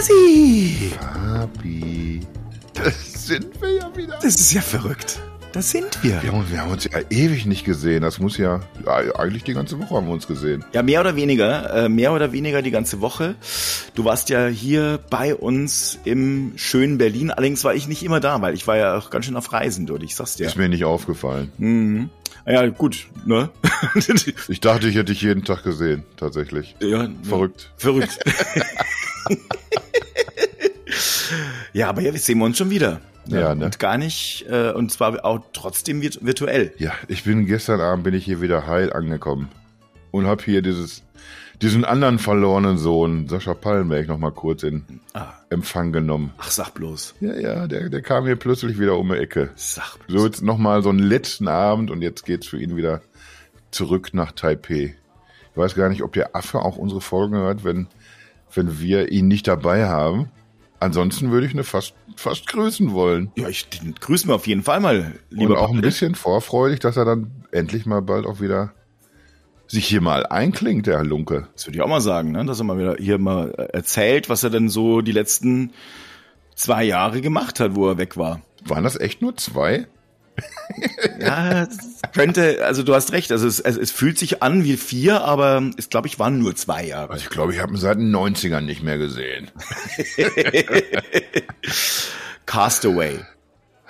Hasi! Papi. Das sind wir ja wieder. Das ist ja verrückt. Da sind wir. Wir haben, wir haben uns ja ewig nicht gesehen. Das muss ja, ja, eigentlich die ganze Woche haben wir uns gesehen. Ja, mehr oder weniger, äh, mehr oder weniger die ganze Woche. Du warst ja hier bei uns im schönen Berlin. Allerdings war ich nicht immer da, weil ich war ja auch ganz schön auf Reisen dort. Ich sag's dir. Ist mir nicht aufgefallen. Mhm. Ja, gut, ne? Ich dachte, ich hätte dich jeden Tag gesehen, tatsächlich. ja, Verrückt. Verrückt. ja, aber jetzt sehen wir uns schon wieder. Ja, ne? Und gar nicht, äh, und zwar auch trotzdem virt- virtuell. Ja, ich bin gestern Abend bin ich hier wieder heil angekommen und habe hier dieses diesen anderen verlorenen Sohn Sascha Pallenberg noch mal kurz in Ah, Empfang genommen. ach, sag bloß. Ja, ja, der der kam hier plötzlich wieder um die Ecke. Sag bloß. So jetzt noch mal so einen letzten Abend und jetzt geht's für ihn wieder zurück nach Taipei. Ich weiß gar nicht, ob der Affe auch unsere Folgen hört, wenn wenn wir ihn nicht dabei haben. Ansonsten würde ich ihn fast fast grüßen wollen. Ja, ich den grüßen wir auf jeden Fall mal, lieber und auch ein Pappe. bisschen vorfreudig, dass er dann endlich mal bald auch wieder sich hier mal einklingt, der Herr Lunke. Das würde ich auch mal sagen, ne? dass er mal wieder hier mal erzählt, was er denn so die letzten zwei Jahre gemacht hat, wo er weg war. Waren das echt nur zwei? Ja, könnte, also du hast recht, also es, es, es fühlt sich an wie vier, aber es glaube ich waren nur zwei Jahre. Also ich glaube, ich habe ihn seit den 90ern nicht mehr gesehen. Castaway.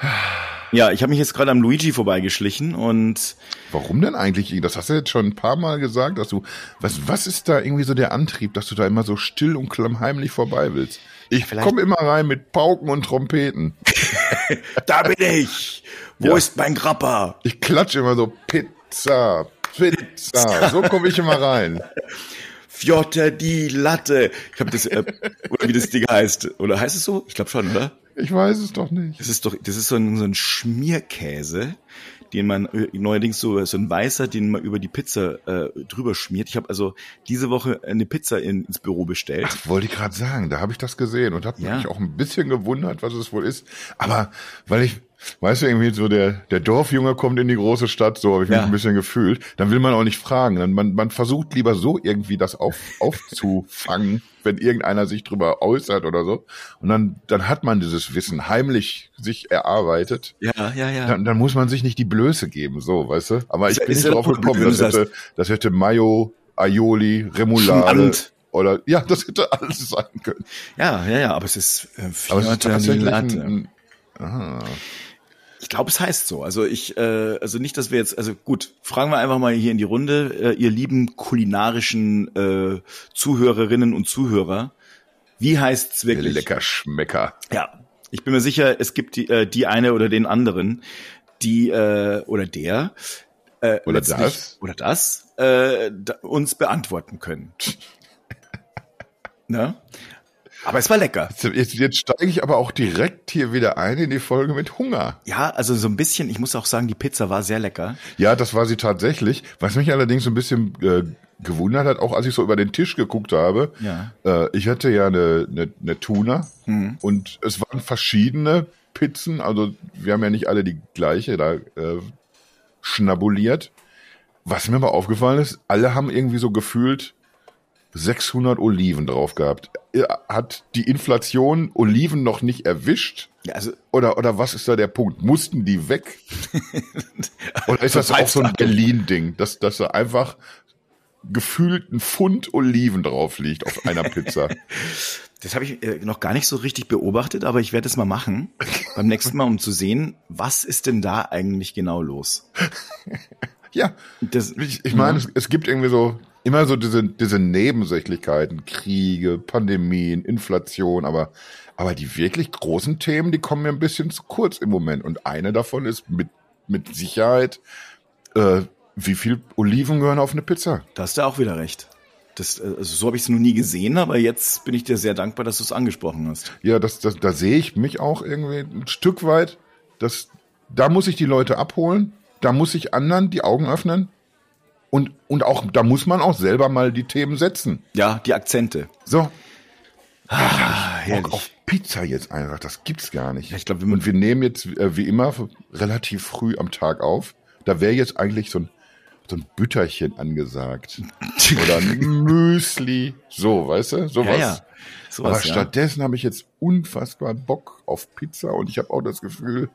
Ja, ich habe mich jetzt gerade am Luigi vorbeigeschlichen und Warum denn eigentlich? Das hast du jetzt schon ein paar Mal gesagt, dass du, was, was ist da irgendwie so der Antrieb, dass du da immer so still und klammheimlich vorbei willst? Ich Vielleicht- komme immer rein mit Pauken und Trompeten. da bin ich. Wo Ja. ist mein Grappa? Ich klatsche immer so Pizza, Pizza. So komme ich immer rein. Fjotter die Latte. Ich habe das, äh, oder wie das Ding heißt. Oder heißt es so? Ich glaube schon, oder? Ich weiß es doch nicht. Das ist doch, das ist so ein, so ein Schmierkäse, den man äh, neuerdings so, so ein weißer, den man über die Pizza äh, drüber schmiert. Ich habe also diese Woche eine Pizza in, ins Büro bestellt. Ach, wollte ich gerade sagen, da habe ich das gesehen und habe Ja. mich auch ein bisschen gewundert, was es wohl ist. Aber weil ich, weißt du, irgendwie so der, der Dorfjunge kommt in die große Stadt, so habe ich Ja. mich ein bisschen gefühlt, dann will man auch nicht fragen. Dann man, man versucht lieber so irgendwie das auf, aufzufangen, wenn irgendeiner sich drüber äußert oder so. Und dann, dann hat man dieses Wissen heimlich sich erarbeitet. Ja, ja, ja. Dann, dann muss man sich nicht die Blöße geben, so, weißt du? Aber ich Ist- bin ist drauf gekommen, das hätte, das hätte Mayo, Aioli, Remoulade oder, ja, das hätte alles sein können. ja, ja, ja, aber es ist äh, Aber es ist tatsächlich ein, ein, ah, Ich glaube, es heißt so. Also ich, äh, also nicht, dass wir jetzt, also gut, fragen wir einfach mal hier in die Runde, äh, ihr lieben kulinarischen äh, Zuhörerinnen und Zuhörer, wie heißt's wirklich? lecker Schmecker. Ja, ich bin mir sicher, es gibt die, äh, die eine oder den anderen, die äh, oder der äh, Oder das. oder das äh, da, uns beantworten können. ne? Aber es war lecker. Jetzt, jetzt steige ich aber auch direkt hier wieder ein in die Folge mit Hunger. Ja, also so ein bisschen, ich muss auch sagen, die Pizza war sehr lecker. Ja, das war sie tatsächlich. Was mich allerdings so ein bisschen äh, gewundert hat, auch als ich so über den Tisch geguckt habe. Ja. Äh, ich hatte ja eine, eine, eine Tuna Mhm. und es waren verschiedene Pizzen. Also wir haben ja nicht alle die gleiche da äh, schnabuliert. Was mir aber aufgefallen ist, alle haben irgendwie so gefühlt 600 Oliven drauf gehabt. Hat die Inflation Oliven noch nicht erwischt? Ja, also Oder, oder was ist da der Punkt? Mussten die weg? Oder ist das auch so ein. Berlin-Ding, dass, dass da einfach gefühlt ein Pfund Oliven drauf liegt auf einer Pizza? das habe ich äh, noch gar nicht so richtig beobachtet, aber ich werde es mal machen beim nächsten Mal, um zu sehen, was ist denn da eigentlich genau los. ja, Das, ich, ich meine, es, es gibt irgendwie so immer so diese, diese Nebensächlichkeiten, Kriege, Pandemien, Inflation, aber, aber die wirklich großen Themen, die kommen mir ein bisschen zu kurz im Moment. Und eine davon ist mit, mit Sicherheit, äh, wie viel Oliven gehören auf eine Pizza? Da hast du auch wieder recht. Das, äh, also so habe ich es noch nie gesehen, aber jetzt bin ich dir sehr dankbar, dass du es angesprochen hast. Ja, das, das, da sehe ich mich auch irgendwie ein Stück weit. Das, da muss ich die Leute abholen, da muss ich anderen die Augen öffnen. Und, und auch, da muss man auch selber mal die Themen setzen. Ja, die Akzente. So, Ah, Bock auf Pizza jetzt einfach, das gibt's gar nicht. Ja, ich glaub, man- und wir nehmen jetzt, äh, wie immer, relativ früh am Tag auf. Da wäre jetzt eigentlich so ein, so ein Bütterchen angesagt. Oder ein Müsli. So, weißt du? Sowas. Ja, ja. Sowas, Aber stattdessen ja. habe ich jetzt unfassbar Bock auf Pizza und ich habe auch das Gefühl,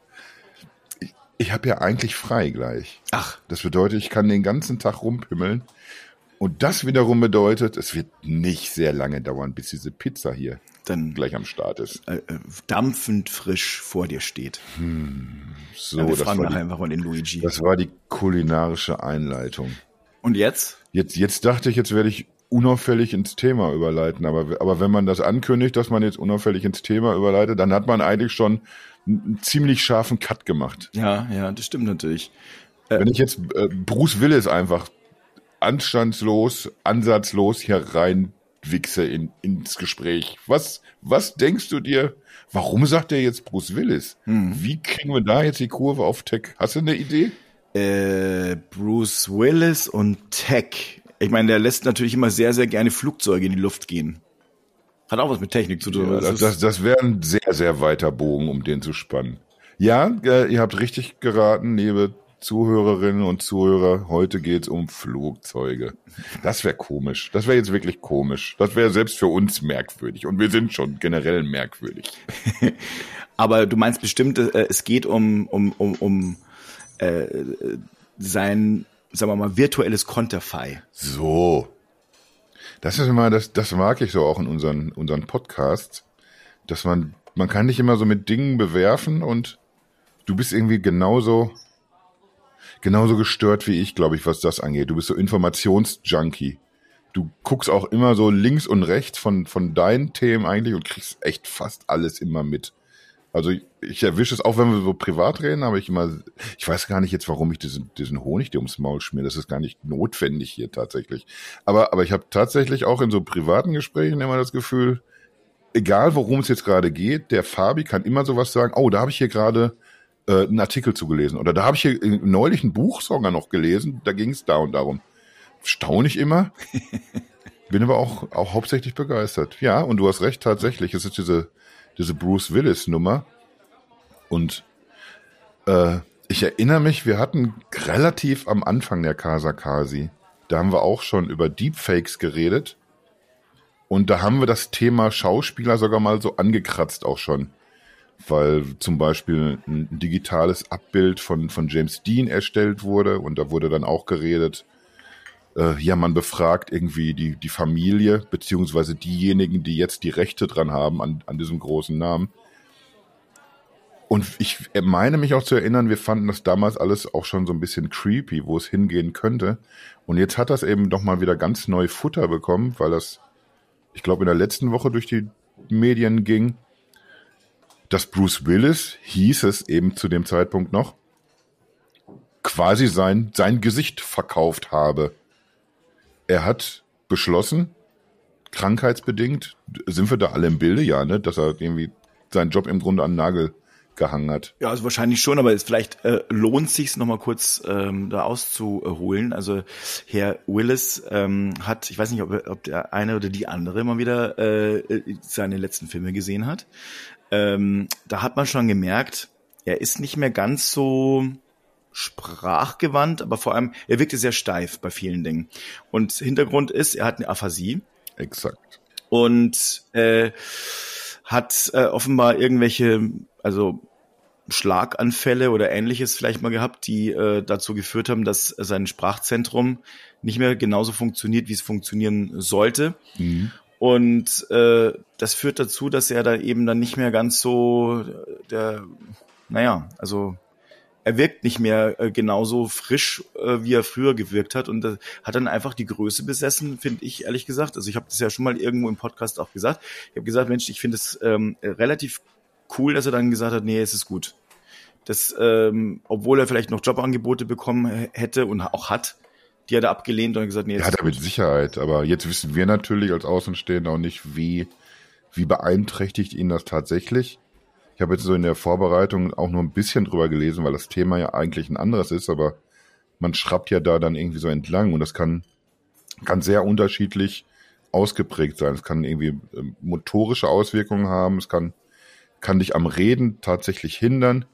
ich, habe ja eigentlich frei gleich. Ach. Das bedeutet, ich kann den ganzen Tag rumpimmeln. Und das wiederum bedeutet, es wird nicht sehr lange dauern, bis diese Pizza hier dann gleich am Start ist. Äh, äh, dampfend frisch vor dir steht. Hm, so, ja, wir fragen nachher einfach mal den Luigi. Das war die kulinarische Einleitung. Und jetzt? Jetzt, jetzt dachte ich, jetzt werde ich unauffällig ins Thema überleiten. Aber, aber wenn man das ankündigt, dass man jetzt unauffällig ins Thema überleitet, dann hat man eigentlich schon einen ziemlich scharfen Cut gemacht. Ja, ja, das stimmt natürlich. Äh, wenn ich jetzt äh, Bruce Willis einfach anstandslos, ansatzlos hier rein Wichse in, ins Gespräch. Was, was denkst du dir? Warum sagt er jetzt Bruce Willis? Hm. Wie kriegen wir da jetzt die Kurve auf Tech? Hast du eine Idee? Äh, Bruce Willis und Tech. Ich meine, der lässt natürlich immer sehr, sehr gerne Flugzeuge in die Luft gehen. Hat auch was mit Technik zu tun. Ja, das, das, das wäre ein sehr, sehr weiter Bogen, um den zu spannen. Ja, äh, ihr habt richtig geraten, liebe Zuhörerinnen und Zuhörer, heute geht's um Flugzeuge. Das wäre komisch. Das wäre jetzt wirklich komisch. Das wäre selbst für uns merkwürdig. Und wir sind schon generell merkwürdig. Aber du meinst bestimmt, äh, es geht um, um, um, um äh, sein, sagen wir mal, virtuelles Konterfei. So. Das ist immer, das, das mag ich so auch in unseren, unseren Podcasts, dass man, man kann dich immer so mit Dingen bewerfen und du bist irgendwie genauso genauso gestört wie ich, glaube ich, was das angeht. Du bist so Informationsjunkie. Du guckst auch immer so links und rechts von, von deinen Themen eigentlich und kriegst echt fast alles immer mit. Also ich, ich erwische es auch, wenn wir so privat reden, aber ich immer, ich weiß gar nicht jetzt, warum ich diesen, diesen Honig dir ums Maul schmier. Das ist gar nicht notwendig hier tatsächlich. Aber, aber ich habe tatsächlich auch in so privaten Gesprächen immer das Gefühl, egal worum es jetzt gerade geht, der Fabi kann immer sowas sagen, oh, da habe ich hier gerade äh, einen Artikel zugelesen. Oder da habe ich hier neulich ein Buch sogar noch gelesen, da ging es da und darum. Staune ich immer. Bin aber auch, auch hauptsächlich begeistert. Ja, und du hast recht, tatsächlich. Es ist diese, diese Bruce Willis-Nummer. Und äh, ich erinnere mich, wir hatten relativ am Anfang der Casa Kasi, da haben wir auch schon über Deepfakes geredet. Und da haben wir das Thema Schauspieler sogar mal so angekratzt auch schon weil zum Beispiel ein digitales Abbild von, von James Dean erstellt wurde und da wurde dann auch geredet, äh, ja, man befragt irgendwie die, die Familie, beziehungsweise diejenigen, die jetzt die Rechte dran haben an, an diesem großen Namen. Und ich meine mich auch zu erinnern, wir fanden das damals alles auch schon so ein bisschen creepy, wo es hingehen könnte. Und jetzt hat das eben doch mal wieder ganz neu Futter bekommen, weil das, ich glaube, in der letzten Woche durch die Medien ging dass Bruce Willis, hieß es eben zu dem Zeitpunkt noch, quasi sein, sein Gesicht verkauft habe. Er hat beschlossen, krankheitsbedingt, sind wir da alle im Bilde, ja, ne, dass er irgendwie seinen Job im Grunde an den Nagel gehangen hat. Ja, also wahrscheinlich schon, aber es vielleicht äh, lohnt sich's noch mal kurz ähm, da auszuholen. Also Herr Willis ähm, hat, ich weiß nicht, ob, ob der eine oder die andere immer wieder äh, seine letzten Filme gesehen hat ähm, da hat man schon gemerkt, er ist nicht mehr ganz so sprachgewandt, aber vor allem, er wirkte sehr steif bei vielen Dingen. Und Hintergrund ist, er hat eine Aphasie. Exakt. Und äh, hat äh, offenbar irgendwelche, also Schlaganfälle oder ähnliches vielleicht mal gehabt, die äh, dazu geführt haben, dass sein Sprachzentrum nicht mehr genauso funktioniert, wie es funktionieren sollte. Mhm. Und äh, das führt dazu, dass er da eben dann nicht mehr ganz so der, naja, also er wirkt nicht mehr äh, genauso frisch, äh, wie er früher gewirkt hat und äh, hat dann einfach die Größe besessen, finde ich ehrlich gesagt. Also ich habe das ja schon mal irgendwo im Podcast auch gesagt. Ich habe gesagt, Mensch, ich finde es ähm, relativ cool, dass er dann gesagt hat, nee, es ist gut. Das, ähm, obwohl er vielleicht noch Jobangebote bekommen hätte und auch hat, die hat er abgelehnt und gesagt, nee, jetzt Hat er mit Sicherheit, aber jetzt wissen wir natürlich als Außenstehender auch nicht, wie, wie beeinträchtigt ihn das tatsächlich. Ich habe jetzt so in der Vorbereitung auch nur ein bisschen drüber gelesen, weil das Thema ja eigentlich ein anderes ist, aber man schraubt ja da dann irgendwie so entlang und das kann, kann sehr unterschiedlich ausgeprägt sein. Es kann irgendwie ähm, motorische Auswirkungen haben, es kann, kann dich am Reden tatsächlich hindern.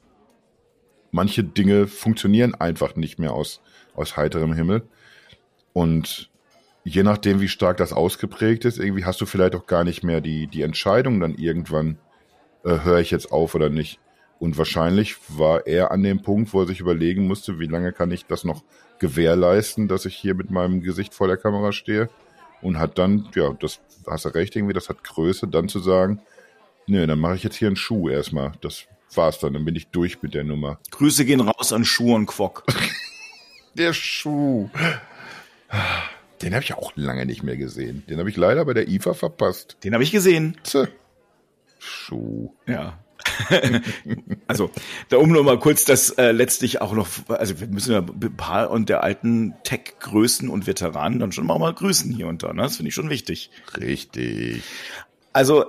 manche Dinge funktionieren einfach nicht mehr aus, aus heiterem Himmel. Und je nachdem, wie stark das ausgeprägt ist, irgendwie hast du vielleicht auch gar nicht mehr die, die Entscheidung dann irgendwann, äh, höre ich jetzt auf oder nicht. Und wahrscheinlich war er an dem Punkt, wo er sich überlegen musste, wie lange kann ich das noch gewährleisten, dass ich hier mit meinem Gesicht vor der Kamera stehe. Und hat dann, ja, das hast du recht, irgendwie, das hat Größe, dann zu sagen, nee, dann mache ich jetzt hier einen Schuh erstmal. Das war's dann, dann bin ich durch mit der Nummer. Grüße gehen raus an Schuh und Quok. der Schuh. Den habe ich auch lange nicht mehr gesehen. Den habe ich leider bei der IFA verpasst. Den habe ich gesehen. Tse. Schuh. Ja. also, da um nur mal kurz das äh, letztlich auch noch, also wir müssen ja ein paar und der alten Tech-Größen und Veteranen dann schon mal, mal grüßen hier und da, ne? Das finde ich schon wichtig. Richtig. Also,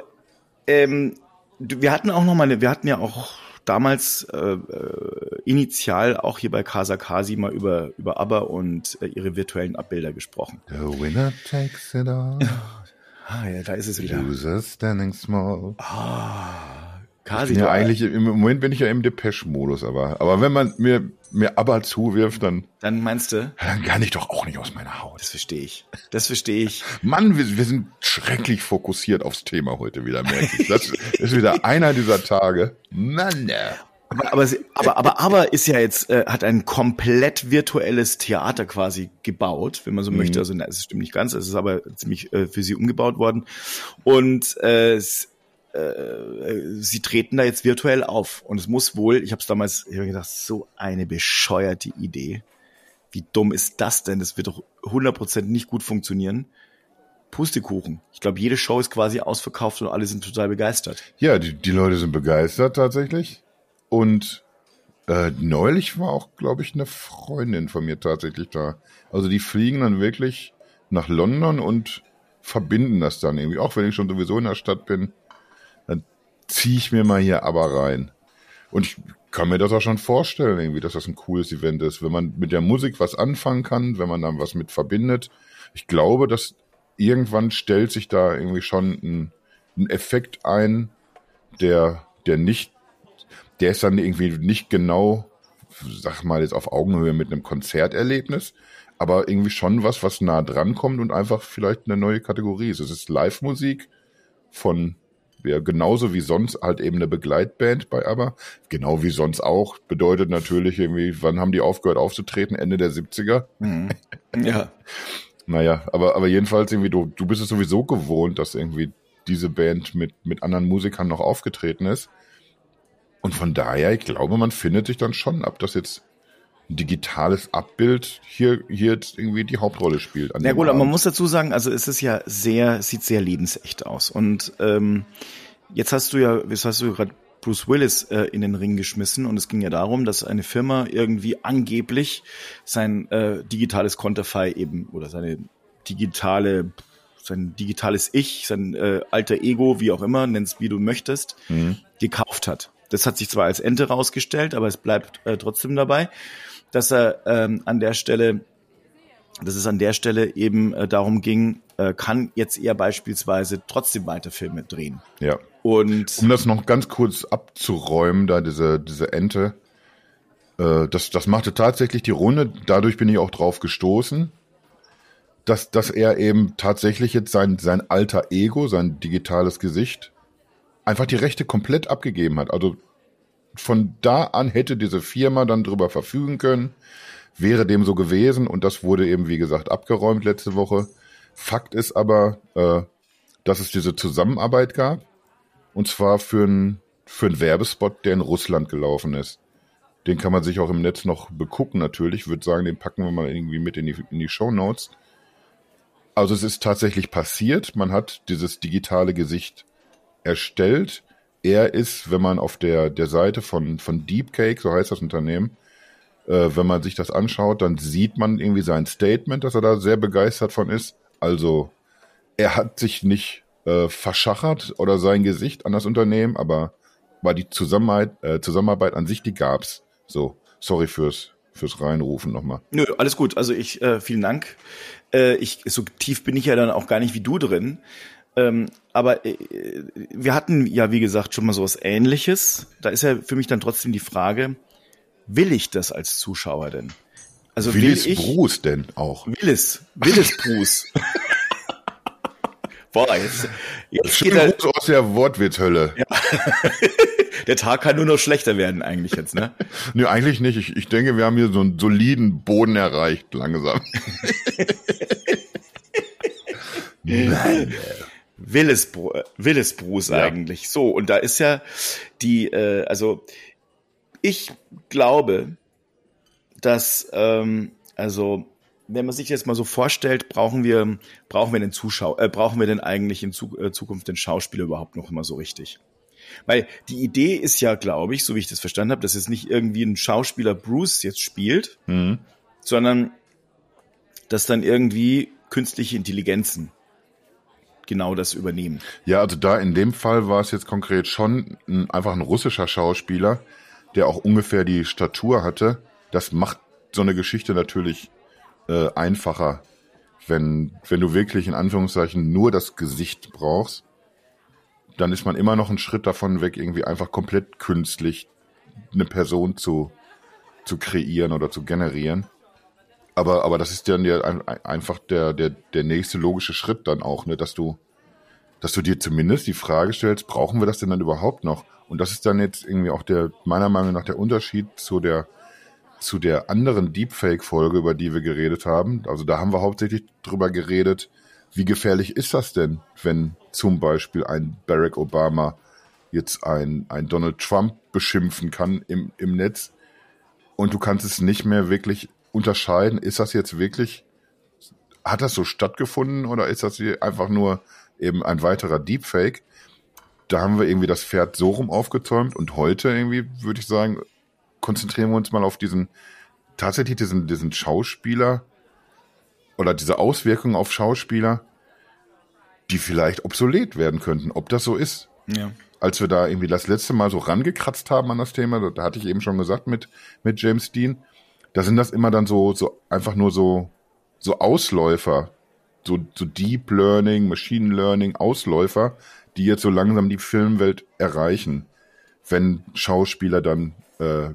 ähm, wir hatten auch noch mal, eine, wir hatten ja auch damals äh, äh, initial auch hier bei Casa Kasi mal über, über ABBA und äh, ihre virtuellen Abbilder gesprochen. The winner takes it all. ah, ja, da ist es wieder. Loser standing small. Ah, Kasi. Ja, eigentlich, im Moment bin ich ja im Depeche-Modus, aber, aber wenn man mir, mir ABBA zuwirft, dann. Dann meinst du? Dann kann ich doch auch nicht aus meiner Haut. Das verstehe ich. Das verstehe ich. Mann, wir, wir sind schrecklich fokussiert aufs Thema heute wieder, merke ich. Das ist wieder einer dieser Tage. Mann. Aber, aber, aber, aber, aber ist ja jetzt, äh, hat ein komplett virtuelles Theater quasi gebaut, wenn man so mhm. möchte. Also, na, es stimmt nicht ganz, es ist aber ziemlich äh, für sie umgebaut worden. Und äh, es, äh, sie treten da jetzt virtuell auf. Und es muss wohl, ich habe es damals ich hab gedacht, so eine bescheuerte Idee. Wie dumm ist das denn? Das wird doch 100% nicht gut funktionieren. Pustekuchen. Ich glaube, jede Show ist quasi ausverkauft und alle sind total begeistert. Ja, die, die Leute sind begeistert tatsächlich. Und äh, neulich war auch, glaube ich, eine Freundin von mir tatsächlich da. Also die fliegen dann wirklich nach London und verbinden das dann irgendwie. Auch wenn ich schon sowieso in der Stadt bin, dann ziehe ich mir mal hier aber rein. Und ich kann mir das auch schon vorstellen, irgendwie, dass das ein cooles Event ist, wenn man mit der Musik was anfangen kann, wenn man dann was mit verbindet. Ich glaube, dass irgendwann stellt sich da irgendwie schon ein, ein Effekt ein, der, der nicht, der ist dann irgendwie nicht genau, sag mal jetzt auf Augenhöhe mit einem Konzerterlebnis, aber irgendwie schon was, was nah dran kommt und einfach vielleicht eine neue Kategorie ist. Es ist Live-Musik von ja, genauso wie sonst halt eben eine Begleitband bei ABBA. Genau wie sonst auch. Bedeutet natürlich irgendwie, wann haben die aufgehört aufzutreten? Ende der 70er. Mhm. Ja. naja, aber, aber jedenfalls irgendwie, du, du bist es sowieso gewohnt, dass irgendwie diese Band mit, mit anderen Musikern noch aufgetreten ist. Und von daher, ich glaube, man findet sich dann schon, ob das jetzt ein digitales Abbild hier, hier jetzt irgendwie die Hauptrolle spielt. ja gut, aber man muss dazu sagen, also es ist ja sehr, sieht sehr lebensecht aus. Und ähm, jetzt hast du ja, jetzt hast du gerade Bruce Willis äh, in den Ring geschmissen und es ging ja darum, dass eine Firma irgendwie angeblich sein äh, digitales Konterfei eben oder seine digitale sein digitales Ich, sein äh, alter Ego, wie auch immer, nennst wie du möchtest, mhm. gekauft hat. Das hat sich zwar als Ente rausgestellt, aber es bleibt äh, trotzdem dabei dass er ähm, an der Stelle, dass es an der Stelle eben äh, darum ging, äh, kann jetzt er beispielsweise trotzdem weiter Filme drehen. Ja. Und um das noch ganz kurz abzuräumen, da diese diese Ente, äh, das das machte tatsächlich die Runde. Dadurch bin ich auch drauf gestoßen, dass dass er eben tatsächlich jetzt sein sein alter Ego, sein digitales Gesicht einfach die Rechte komplett abgegeben hat. Also von da an hätte diese Firma dann drüber verfügen können, wäre dem so gewesen und das wurde eben, wie gesagt, abgeräumt letzte Woche. Fakt ist aber, äh, dass es diese Zusammenarbeit gab und zwar für einen für einen Werbespot, der in Russland gelaufen ist. Den kann man sich auch im Netz noch begucken natürlich. Ich würde sagen, den packen wir mal irgendwie mit in die, in die Show Notes. Also es ist tatsächlich passiert. Man hat dieses digitale Gesicht erstellt er ist, wenn man auf der, der Seite von, von Deepcake, so heißt das Unternehmen, äh, wenn man sich das anschaut, dann sieht man irgendwie sein Statement, dass er da sehr begeistert von ist. Also er hat sich nicht äh, verschachert oder sein Gesicht an das Unternehmen, aber war die Zusammenarbeit, äh, Zusammenarbeit an sich, die gab's. So, sorry fürs fürs Reinrufen nochmal. Nö, alles gut. Also ich, äh, vielen Dank. Äh, ich, so tief bin ich ja dann auch gar nicht wie du drin. Ähm, aber äh, wir hatten ja, wie gesagt, schon mal sowas ähnliches. Da ist ja für mich dann trotzdem die Frage, will ich das als Zuschauer denn? Also Willis will ich, Bruce denn auch? Willis, Willis Bruce. Boah, jetzt, jetzt geht er, Gruß aus der Wortwitzhölle. Ja. der Tag kann nur noch schlechter werden eigentlich jetzt, ne? Nö, eigentlich nicht. Ich, ich denke, wir haben hier so einen soliden Boden erreicht, langsam. Nein. Willis, Willis Bruce ja. eigentlich. So, und da ist ja die, äh, also ich glaube, dass, ähm, also wenn man sich jetzt mal so vorstellt, brauchen wir, brauchen wir den Zuschauer, äh, brauchen wir denn eigentlich in Zu äh, Zukunft den Schauspieler überhaupt noch immer so richtig? Weil die Idee ist ja, glaube ich, so wie ich das verstanden habe, dass es nicht irgendwie ein Schauspieler Bruce jetzt spielt, mhm. sondern dass dann irgendwie künstliche Intelligenzen genau das übernehmen. Ja, also da in dem Fall war es jetzt konkret schon ein, einfach ein russischer Schauspieler, der auch ungefähr die Statur hatte. Das macht so eine Geschichte natürlich äh, einfacher, wenn, wenn du wirklich in Anführungszeichen nur das Gesicht brauchst, dann ist man immer noch einen Schritt davon weg, irgendwie einfach komplett künstlich eine Person zu, zu kreieren oder zu generieren. Aber, aber das ist dann ja einfach der, der, der nächste logische Schritt dann auch, ne, dass du, dass du dir zumindest die Frage stellst, brauchen wir das denn dann überhaupt noch? Und das ist dann jetzt irgendwie auch der, meiner Meinung nach der Unterschied zu der, zu der anderen Deepfake-Folge, über die wir geredet haben. Also da haben wir hauptsächlich drüber geredet, wie gefährlich ist das denn, wenn zum Beispiel ein Barack Obama jetzt ein, ein Donald Trump beschimpfen kann im, im Netz und du kannst es nicht mehr wirklich unterscheiden, ist das jetzt wirklich, hat das so stattgefunden oder ist das hier einfach nur eben ein weiterer Deepfake? Da haben wir irgendwie das Pferd so rum aufgezäumt und heute irgendwie würde ich sagen, konzentrieren wir uns mal auf diesen, tatsächlich diesen, diesen Schauspieler oder diese Auswirkungen auf Schauspieler, die vielleicht obsolet werden könnten, ob das so ist. Ja. Als wir da irgendwie das letzte Mal so rangekratzt haben an das Thema, da hatte ich eben schon gesagt mit, mit James Dean, da sind das immer dann so, so einfach nur so, so Ausläufer, so, so Deep Learning, Machine Learning, Ausläufer, die jetzt so langsam die Filmwelt erreichen, wenn Schauspieler dann äh,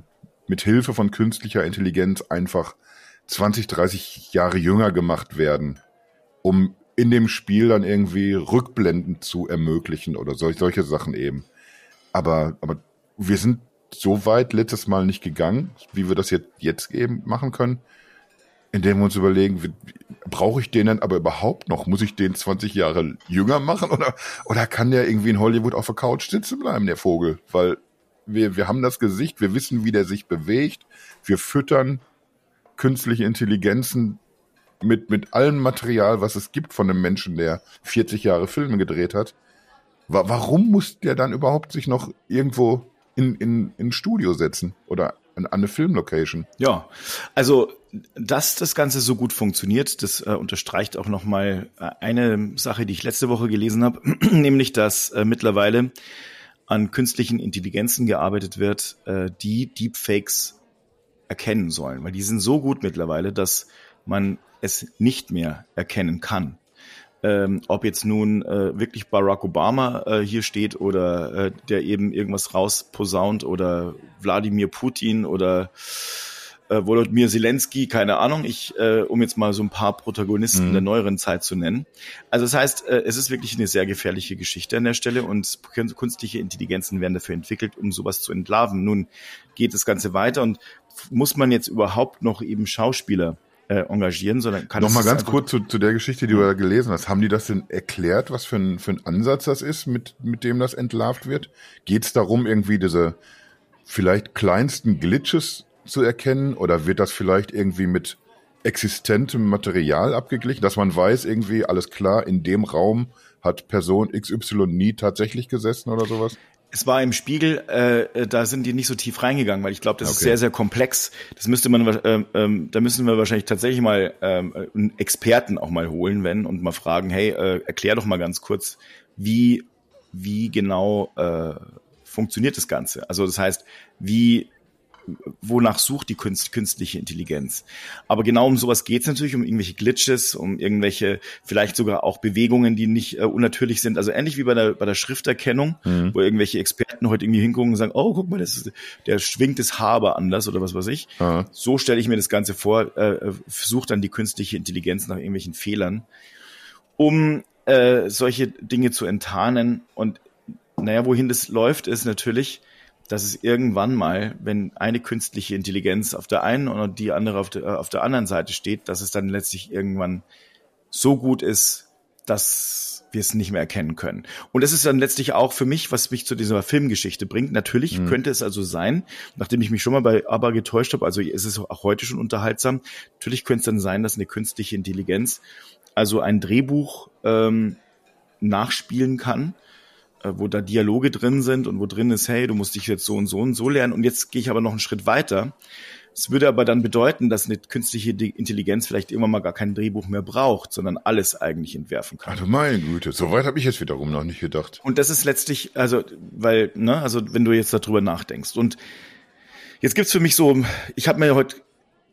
mit Hilfe von künstlicher Intelligenz einfach 20, 30 Jahre jünger gemacht werden, um in dem Spiel dann irgendwie Rückblenden zu ermöglichen oder solch, solche Sachen eben. Aber, aber wir sind so weit letztes Mal nicht gegangen, wie wir das jetzt, jetzt eben machen können, indem wir uns überlegen, brauche ich den denn aber überhaupt noch? Muss ich den 20 Jahre jünger machen oder, oder kann der irgendwie in Hollywood auf der Couch sitzen bleiben, der Vogel? Weil wir, wir haben das Gesicht, wir wissen, wie der sich bewegt, wir füttern künstliche Intelligenzen mit, mit allem Material, was es gibt von einem Menschen, der 40 Jahre Filme gedreht hat. Warum muss der dann überhaupt sich noch irgendwo in, in, in Studio setzen oder an eine Filmlocation? Ja, also dass das Ganze so gut funktioniert, das äh, unterstreicht auch nochmal äh, eine Sache, die ich letzte Woche gelesen habe, nämlich dass äh, mittlerweile an künstlichen Intelligenzen gearbeitet wird, äh, die Deepfakes erkennen sollen, weil die sind so gut mittlerweile, dass man es nicht mehr erkennen kann. Ähm, ob jetzt nun äh, wirklich Barack Obama äh, hier steht oder äh, der eben irgendwas rausposaunt oder Wladimir Putin oder äh, Volodymyr Zelensky, keine Ahnung, ich, äh, um jetzt mal so ein paar Protagonisten mhm. der neueren Zeit zu nennen. Also das heißt, äh, es ist wirklich eine sehr gefährliche Geschichte an der Stelle und künstliche Intelligenzen werden dafür entwickelt, um sowas zu entlarven. Nun geht das Ganze weiter und muss man jetzt überhaupt noch eben Schauspieler äh, engagieren, sondern kann Nochmal ganz kurz zu, zu der Geschichte, die du da gelesen hast. Haben die das denn erklärt, was für ein, für ein Ansatz das ist, mit, mit dem das entlarvt wird? Geht es darum, irgendwie diese vielleicht kleinsten Glitches zu erkennen oder wird das vielleicht irgendwie mit existentem Material abgeglichen, dass man weiß, irgendwie alles klar, in dem Raum hat Person XY nie tatsächlich gesessen oder sowas? Es war im Spiegel, äh, da sind die nicht so tief reingegangen, weil ich glaube, das okay. ist sehr, sehr komplex. Das müsste man, äh, äh, da müssen wir wahrscheinlich tatsächlich mal äh, einen Experten auch mal holen, wenn und mal fragen, hey, äh, erklär doch mal ganz kurz, wie wie genau äh, funktioniert das Ganze? Also das heißt, wie wonach sucht die Künst, künstliche Intelligenz. Aber genau um sowas geht es natürlich, um irgendwelche Glitches, um irgendwelche, vielleicht sogar auch Bewegungen, die nicht äh, unnatürlich sind. Also ähnlich wie bei der, bei der Schrifterkennung, mhm. wo irgendwelche Experten heute irgendwie hingucken und sagen, oh, guck mal, das ist, der schwingt das Haar aber anders oder was weiß ich. Mhm. So stelle ich mir das Ganze vor, äh, sucht dann die künstliche Intelligenz nach irgendwelchen Fehlern, um äh, solche Dinge zu enttarnen. Und naja, wohin das läuft, ist natürlich, dass es irgendwann mal, wenn eine künstliche Intelligenz auf der einen und die andere auf der, äh, auf der anderen Seite steht, dass es dann letztlich irgendwann so gut ist, dass wir es nicht mehr erkennen können. Und das ist dann letztlich auch für mich, was mich zu dieser Filmgeschichte bringt. Natürlich mhm. könnte es also sein, nachdem ich mich schon mal bei ABBA getäuscht habe, also ist es auch heute schon unterhaltsam, natürlich könnte es dann sein, dass eine künstliche Intelligenz also ein Drehbuch ähm, nachspielen kann wo da Dialoge drin sind und wo drin ist, hey, du musst dich jetzt so und so und so lernen und jetzt gehe ich aber noch einen Schritt weiter. Es würde aber dann bedeuten, dass eine künstliche Intelligenz vielleicht immer mal gar kein Drehbuch mehr braucht, sondern alles eigentlich entwerfen kann. Also meine Güte, so weit habe ich jetzt wiederum noch nicht gedacht. Und das ist letztlich, also, weil, ne, also wenn du jetzt darüber nachdenkst. Und jetzt gibt's für mich so, ich habe mir heute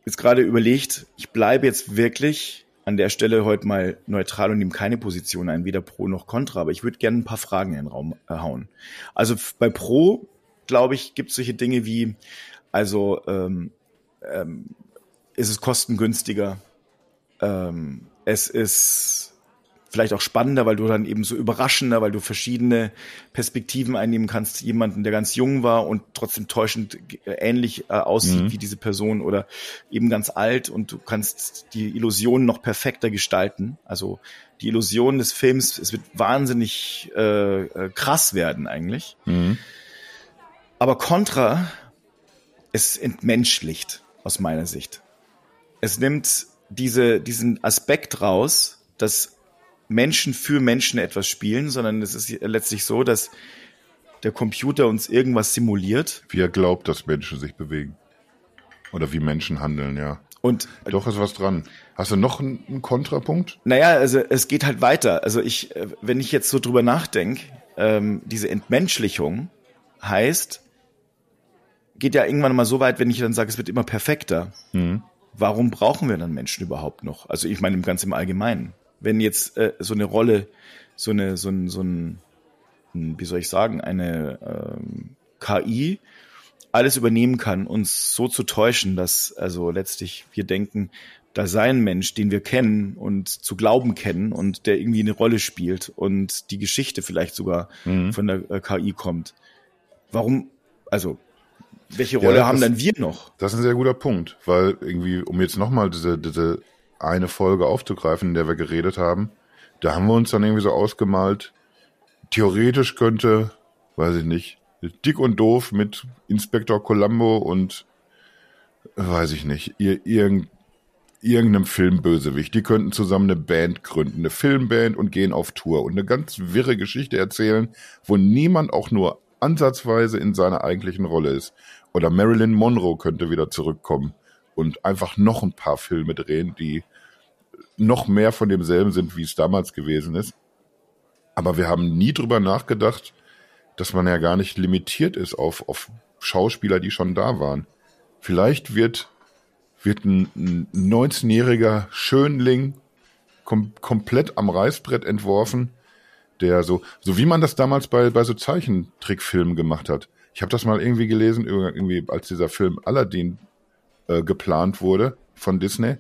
jetzt gerade überlegt, ich bleibe jetzt wirklich an der Stelle heute mal neutral und nehme keine Position ein, weder pro noch contra, aber ich würde gerne ein paar Fragen in den Raum äh, hauen. Also bei pro, glaube ich, gibt es solche Dinge wie, also ähm, ähm, ist es kostengünstiger, ähm, es ist vielleicht auch spannender, weil du dann eben so überraschender, weil du verschiedene Perspektiven einnehmen kannst. Jemanden, der ganz jung war und trotzdem täuschend ähnlich äh, aussieht mhm. wie diese Person oder eben ganz alt und du kannst die Illusion noch perfekter gestalten. Also die Illusion des Films, es wird wahnsinnig äh, äh krass werden eigentlich. Mhm. Aber Contra, es entmenschlicht aus meiner Sicht. Es nimmt diese, diesen Aspekt raus, dass Menschen für Menschen etwas spielen, sondern es ist letztlich so, dass der Computer uns irgendwas simuliert. Wie er glaubt, dass Menschen sich bewegen. Oder wie Menschen handeln, ja. Und doch ist was dran. Hast du noch einen, Kontrapunkt? Naja, also es geht halt weiter. Also ich, äh, wenn ich jetzt so drüber nachdenke, ähm, diese Entmenschlichung heißt, geht ja irgendwann mal so weit, wenn ich dann sage, es wird immer perfekter. Mhm. Warum brauchen wir dann Menschen überhaupt noch? Also ich meine ganz im Allgemeinen wenn jetzt äh, so eine Rolle, so eine, so ein, so ein, wie soll ich sagen, eine ähm, KI alles übernehmen kann, uns so zu täuschen, dass also letztlich wir denken, da sei ein Mensch, den wir kennen und zu glauben kennen und der irgendwie eine Rolle spielt und die Geschichte vielleicht sogar mhm. von der äh, KI kommt. Warum, also welche Rolle ja, haben das, dann wir noch? Das ist ein sehr guter Punkt, weil irgendwie, um jetzt nochmal diese, diese eine Folge aufzugreifen, in der wir geredet haben, da haben wir uns dann irgendwie so ausgemalt, theoretisch könnte, weiß ich nicht, dick und doof mit Inspektor Columbo und weiß ich nicht, ir irgend, irgendeinem Filmbösewicht. Die könnten zusammen eine Band gründen, eine Filmband und gehen auf Tour und eine ganz wirre Geschichte erzählen, wo niemand auch nur ansatzweise in seiner eigentlichen Rolle ist. Oder Marilyn Monroe könnte wieder zurückkommen und einfach noch ein paar Filme drehen, die noch mehr von demselben sind, wie es damals gewesen ist. Aber wir haben nie drüber nachgedacht, dass man ja gar nicht limitiert ist auf, auf Schauspieler, die schon da waren. Vielleicht wird, wird ein 19-jähriger Schönling kom komplett am Reißbrett entworfen, der so, so wie man das damals bei, bei so Zeichentrickfilmen gemacht hat. Ich habe das mal irgendwie gelesen, irgendwie als dieser Film Aladdin äh, geplant wurde von Disney,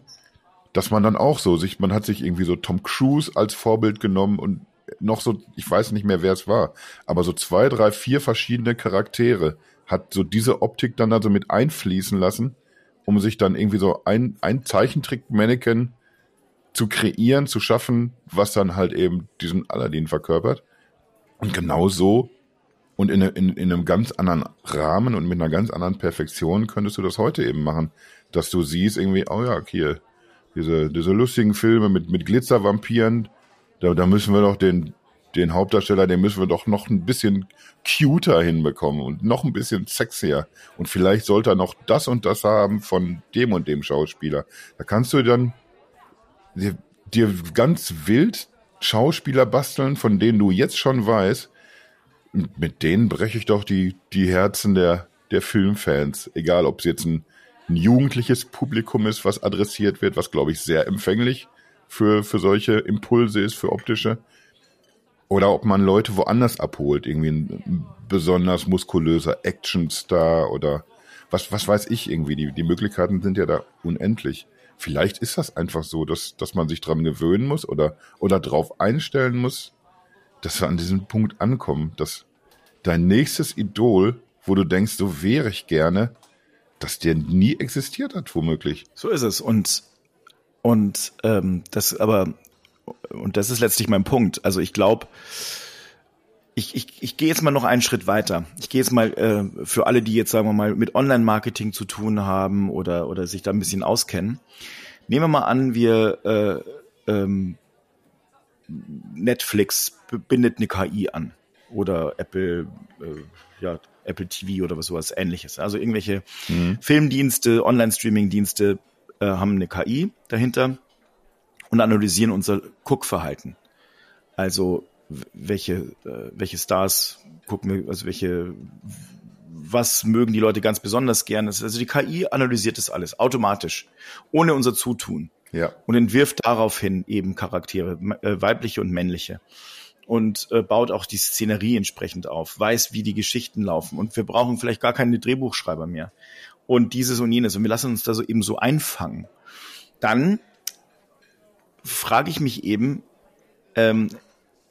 dass man dann auch so sich, man hat sich irgendwie so Tom Cruise als Vorbild genommen und noch so, ich weiß nicht mehr, wer es war, aber so zwei, drei, vier verschiedene Charaktere hat so diese Optik dann also mit einfließen lassen, um sich dann irgendwie so ein, ein Zeichentrick-Mannequin zu kreieren, zu schaffen, was dann halt eben diesen Aladdin verkörpert. Und genau so und in, in, in einem ganz anderen Rahmen und mit einer ganz anderen Perfektion könntest du das heute eben machen, dass du siehst irgendwie, oh ja, hier, diese, diese lustigen Filme mit, mit Glitzervampiren, da, da müssen wir doch den, den Hauptdarsteller, den müssen wir doch noch ein bisschen cuter hinbekommen und noch ein bisschen sexier. Und vielleicht sollte er noch das und das haben von dem und dem Schauspieler. Da kannst du dann dir, dir ganz wild Schauspieler basteln, von denen du jetzt schon weißt, mit denen breche ich doch die, die Herzen der, der Filmfans. Egal, ob es jetzt ein, ein jugendliches Publikum ist, was adressiert wird, was glaube ich sehr empfänglich für, für solche Impulse ist, für optische. Oder ob man Leute woanders abholt, irgendwie ein besonders muskulöser Actionstar oder was, was weiß ich irgendwie. Die, die Möglichkeiten sind ja da unendlich. Vielleicht ist das einfach so, dass, dass man sich dran gewöhnen muss oder, oder drauf einstellen muss, dass wir an diesem Punkt ankommen, dass dein nächstes Idol, wo du denkst, so wäre ich gerne, dass der nie existiert hat, womöglich. So ist es. Und, und ähm, das aber, und das ist letztlich mein Punkt. Also ich glaube, ich, ich, ich gehe jetzt mal noch einen Schritt weiter. Ich gehe jetzt mal äh, für alle, die jetzt, sagen wir mal, mit Online-Marketing zu tun haben oder, oder sich da ein bisschen auskennen. Nehmen wir mal an, wir äh, ähm, Netflix bindet eine KI an oder Apple, äh, ja, Apple TV oder was sowas ähnliches. Also irgendwelche mhm. Filmdienste, Online-Streaming-Dienste äh, haben eine KI dahinter und analysieren unser Guckverhalten. Also welche, äh, welche Stars gucken wir, also welche, was mögen die Leute ganz besonders gerne. Also die KI analysiert das alles automatisch, ohne unser Zutun. Ja. Und entwirft daraufhin eben Charaktere, äh, weibliche und männliche. Und äh, baut auch die Szenerie entsprechend auf, weiß, wie die Geschichten laufen. Und wir brauchen vielleicht gar keine Drehbuchschreiber mehr. Und dieses und jenes. Und wir lassen uns da so eben so einfangen. Dann frage ich mich eben, ähm,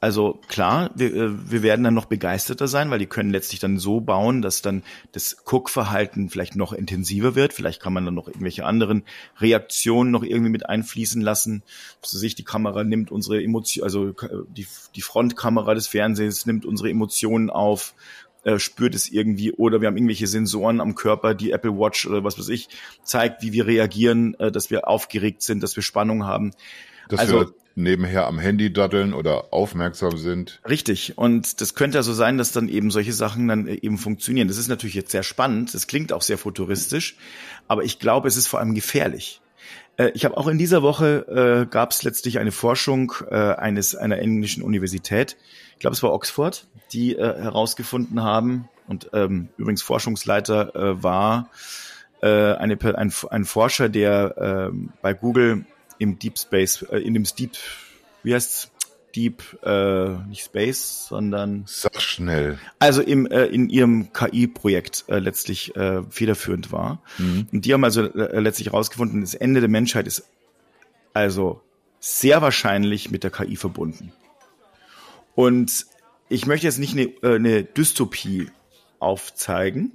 also klar, wir, äh, wir werden dann noch begeisterter sein, weil die können letztlich dann so bauen, dass dann das Guckverhalten vielleicht noch intensiver wird. Vielleicht kann man dann noch irgendwelche anderen Reaktionen noch irgendwie mit einfließen lassen. Dass sich die Kamera nimmt unsere Emotionen, also die, die Frontkamera des Fernsehens nimmt unsere Emotionen auf, äh, spürt es irgendwie oder wir haben irgendwelche Sensoren am Körper, die Apple Watch oder was weiß ich zeigt, wie wir reagieren, äh, dass wir aufgeregt sind, dass wir Spannung haben. Dass also, wir nebenher am Handy daddeln oder aufmerksam sind. Richtig. Und das könnte also sein, dass dann eben solche Sachen dann eben funktionieren. Das ist natürlich jetzt sehr spannend. Das klingt auch sehr futuristisch. Aber ich glaube, es ist vor allem gefährlich. Äh, ich habe auch in dieser Woche äh, gab es letztlich eine Forschung äh, eines einer englischen Universität, ich glaube es war Oxford, die äh, herausgefunden haben und ähm, übrigens Forschungsleiter äh, war äh, eine, ein, ein Forscher, der äh, bei Google im Deep Space, äh, in dem Deep, wie heißt's? Deep, äh, nicht Space, sondern. Sag schnell. Also im, äh, in ihrem KI-Projekt äh, letztlich äh, federführend war. Mhm. Und die haben also äh, letztlich herausgefunden, das Ende der Menschheit ist also sehr wahrscheinlich mit der KI verbunden. Und ich möchte jetzt nicht eine, äh, eine Dystopie aufzeigen,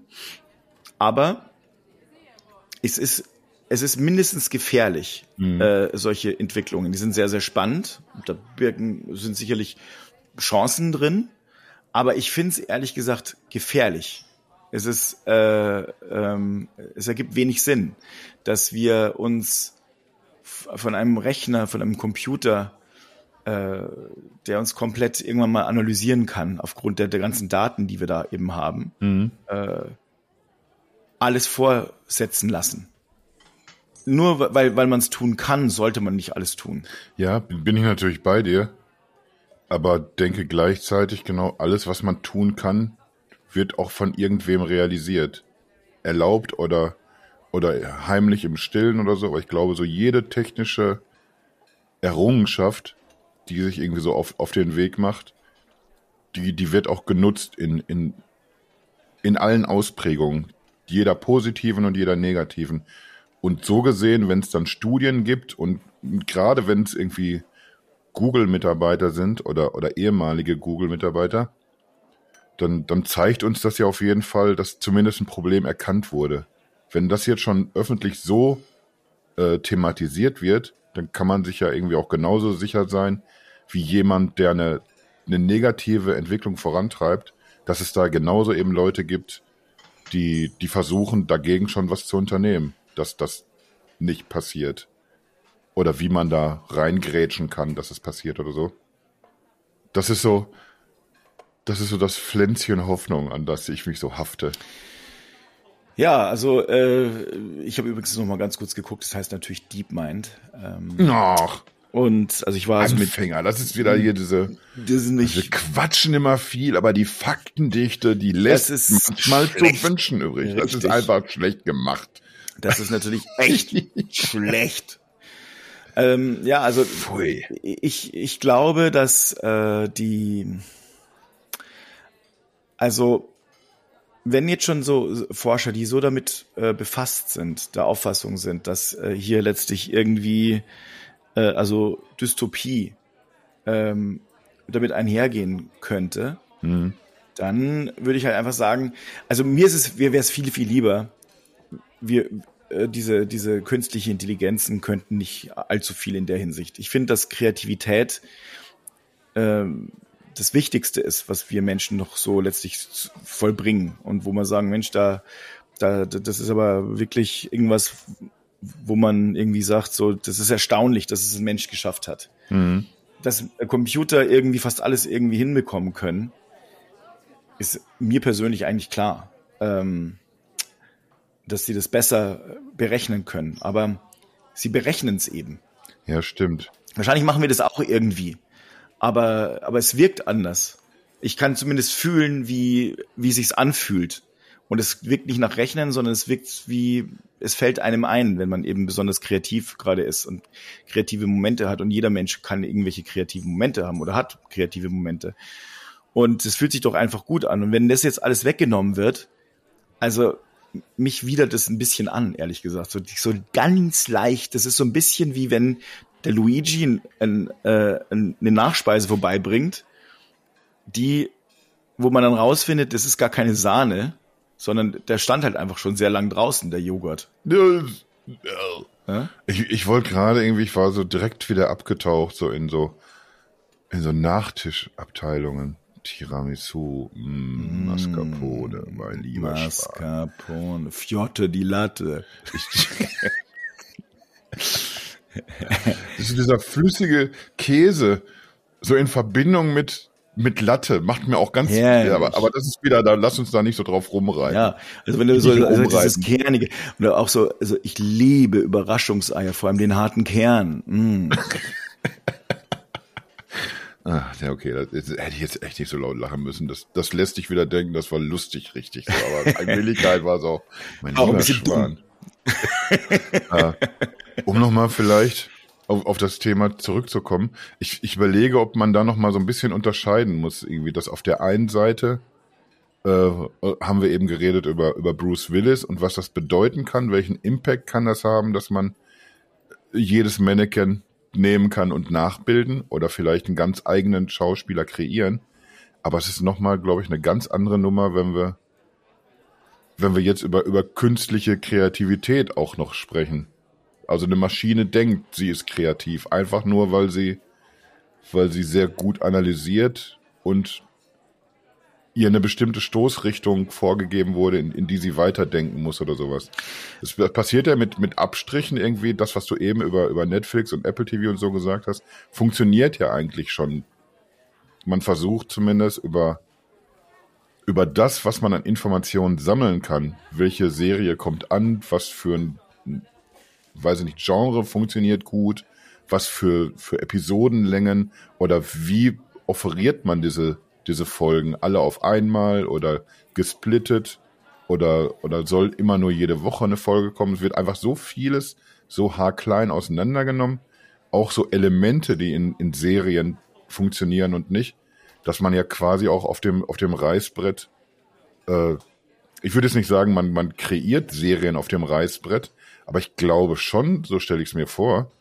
aber es ist es ist mindestens gefährlich, mhm. äh, solche Entwicklungen. Die sind sehr, sehr spannend. Da birgen, sind sicherlich Chancen drin. Aber ich finde es ehrlich gesagt gefährlich. Es ist, äh, ähm, es ergibt wenig Sinn, dass wir uns von einem Rechner, von einem Computer, äh, der uns komplett irgendwann mal analysieren kann, aufgrund der, der ganzen Daten, die wir da eben haben, mhm. äh, alles vorsetzen lassen nur weil, weil man es tun kann, sollte man nicht alles tun. Ja, bin ich natürlich bei dir. Aber denke gleichzeitig genau, alles, was man tun kann, wird auch von irgendwem realisiert. Erlaubt oder, oder heimlich im Stillen oder so. Aber ich glaube, so jede technische Errungenschaft, die sich irgendwie so auf, auf den Weg macht, die, die wird auch genutzt in, in, in allen Ausprägungen. Jeder positiven und jeder negativen. Und so gesehen, wenn es dann Studien gibt und gerade wenn es irgendwie Google-Mitarbeiter sind oder, oder ehemalige Google-Mitarbeiter, dann, dann zeigt uns das ja auf jeden Fall, dass zumindest ein Problem erkannt wurde. Wenn das jetzt schon öffentlich so äh, thematisiert wird, dann kann man sich ja irgendwie auch genauso sicher sein, wie jemand, der eine, eine negative Entwicklung vorantreibt, dass es da genauso eben Leute gibt, die, die versuchen, dagegen schon was zu unternehmen dass das nicht passiert. Oder wie man da reingrätschen kann, dass es passiert oder so. Das ist so, das ist so das Pflänzchen Hoffnung, an das ich mich so hafte. Ja, also äh, ich habe übrigens noch mal ganz kurz geguckt. Das heißt natürlich DeepMind. Ähm, Ach. Und also ich war also Anfänger, mit, das ist wieder hier diese, diese nicht, quatschen immer viel, aber die Faktendichte, die lässt manchmal zu wünschen übrig. Richtig. Das ist einfach schlecht gemacht. Das ist natürlich echt schlecht. Ähm, ja, also Pfui. ich ich glaube, dass äh, die also wenn jetzt schon so Forscher, die so damit äh, befasst sind, der Auffassung sind, dass äh, hier letztlich irgendwie äh, also Dystopie ähm, damit einhergehen könnte, mhm. dann würde ich halt einfach sagen, also mir ist es, mir wäre es viel, viel lieber, wir, äh, diese, diese künstliche Intelligenzen könnten nicht allzu viel in der Hinsicht. Ich finde, dass Kreativität ähm, das Wichtigste ist, was wir Menschen noch so letztlich vollbringen und wo man sagen, Mensch, da, da, das ist aber wirklich irgendwas, wo man irgendwie sagt, so, das ist erstaunlich, dass es ein Mensch geschafft hat. Mhm. Dass Computer irgendwie fast alles irgendwie hinbekommen können, ist mir persönlich eigentlich klar, ähm, dass sie das besser berechnen können. Aber sie berechnen es eben. Ja, stimmt. Wahrscheinlich machen wir das auch irgendwie. Aber, aber es wirkt anders. Ich kann zumindest fühlen, wie, wie sich's anfühlt. Und es wirkt nicht nach Rechnen, sondern es wirkt wie, es fällt einem ein, wenn man eben besonders kreativ gerade ist und kreative Momente hat. Und jeder Mensch kann irgendwelche kreativen Momente haben oder hat kreative Momente. Und es fühlt sich doch einfach gut an. Und wenn das jetzt alles weggenommen wird, also mich widert es ein bisschen an, ehrlich gesagt. So, so ganz leicht. Das ist so ein bisschen wie wenn der Luigi ein, äh, eine Nachspeise vorbeibringt, die, wo man dann rausfindet, das ist gar keine Sahne, sondern der stand halt einfach schon sehr lang draußen, der Joghurt. Ja? Ich, ich wollte gerade irgendwie, ich war so direkt wieder abgetaucht, so in so, in so Nachtischabteilungen. Tiramisu, mm, Mascarpone, mein lieber Mascarpone, Fiotte die Latte. das ist dieser flüssige Käse, so in Verbindung mit mit Latte macht mir auch ganz ja, viel, aber, aber das ist wieder, da lass uns da nicht so drauf rumreiten. Ja, also wenn du so also dieses kernige oder auch so, also ich liebe Überraschungseier, vor allem den harten Kern. Mm. ah, ja, okay, das, das, hätte ich jetzt echt nicht so laut lachen müssen. Das, das lässt dich wieder denken, das war lustig, richtig. So, aber Willigkeit war so, mein auch lieber Schwan. ah, um nochmal vielleicht auf, auf das Thema zurückzukommen. Ich, ich überlege, ob man da noch mal so ein bisschen unterscheiden muss. Irgendwie, dass auf der einen Seite äh, haben wir eben geredet über, über Bruce Willis und was das bedeuten kann, welchen Impact kann das haben, dass man jedes Mannequin nehmen kann und nachbilden oder vielleicht einen ganz eigenen Schauspieler kreieren. Aber es ist nochmal, glaube ich, eine ganz andere Nummer, wenn wir, wenn wir jetzt über, über künstliche Kreativität auch noch sprechen. Also eine Maschine denkt, sie ist kreativ, einfach nur, weil sie, weil sie sehr gut analysiert und ihr eine bestimmte Stoßrichtung vorgegeben wurde, in, in die sie weiterdenken muss oder sowas. Es passiert ja mit, mit Abstrichen irgendwie, das, was du eben über, über Netflix und Apple TV und so gesagt hast, funktioniert ja eigentlich schon. Man versucht zumindest über, über das, was man an Informationen sammeln kann, welche Serie kommt an, was für ein weiß ich nicht, Genre funktioniert gut, was für, für Episodenlängen oder wie offeriert man diese, diese Folgen? Alle auf einmal oder gesplittet oder, oder soll immer nur jede Woche eine Folge kommen? Es wird einfach so vieles so haarklein auseinandergenommen. Auch so Elemente, die in, in Serien funktionieren und nicht, dass man ja quasi auch auf dem, auf dem Reißbrett, äh, ich würde jetzt nicht sagen, man, man kreiert Serien auf dem Reißbrett, aber ich glaube schon, so stelle ich es mir vor,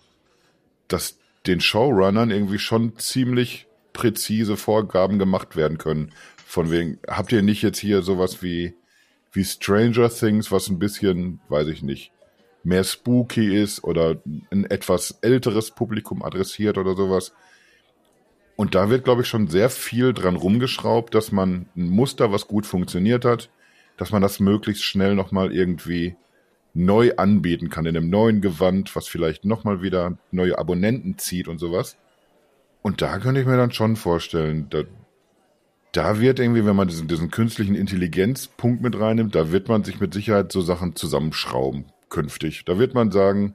dass den Showrunnern irgendwie schon ziemlich präzise Vorgaben gemacht werden können. Von wegen, habt ihr nicht jetzt hier sowas wie, wie Stranger Things, was ein bisschen, weiß ich nicht, mehr spooky ist oder ein etwas älteres Publikum adressiert oder sowas. Und da wird, glaube ich, schon sehr viel dran rumgeschraubt, dass man ein Muster, was gut funktioniert hat, dass man das möglichst schnell nochmal irgendwie neu anbieten kann, in einem neuen Gewand, was vielleicht nochmal wieder neue Abonnenten zieht und sowas. Und da könnte ich mir dann schon vorstellen, da, da wird irgendwie, wenn man diesen, diesen künstlichen Intelligenzpunkt mit reinnimmt, da wird man sich mit Sicherheit so Sachen zusammenschrauben künftig. Da wird man sagen,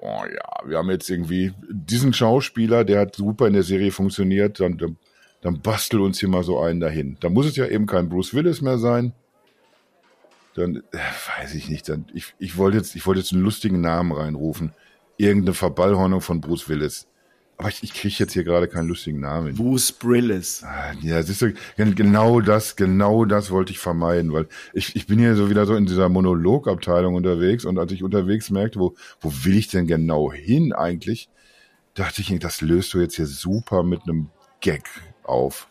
oh ja, wir haben jetzt irgendwie diesen Schauspieler, der hat super in der Serie funktioniert, dann, dann, dann bastel uns hier mal so einen dahin. Da muss es ja eben kein Bruce Willis mehr sein. Dann äh, weiß ich nicht. Dann, ich, ich wollte jetzt, ich wollte jetzt einen lustigen Namen reinrufen. Irgendeine Verballhornung von Bruce Willis. Aber ich, ich kriege jetzt hier gerade keinen lustigen Namen. Bruce Brillis. Ah, Ja, siehst du, gen- genau das, genau das wollte ich vermeiden, weil ich, ich bin hier so wieder so in dieser Monologabteilung unterwegs und als ich unterwegs merkte, wo, wo will ich denn genau hin eigentlich, dachte ich, das löst du jetzt hier super mit einem Gag auf.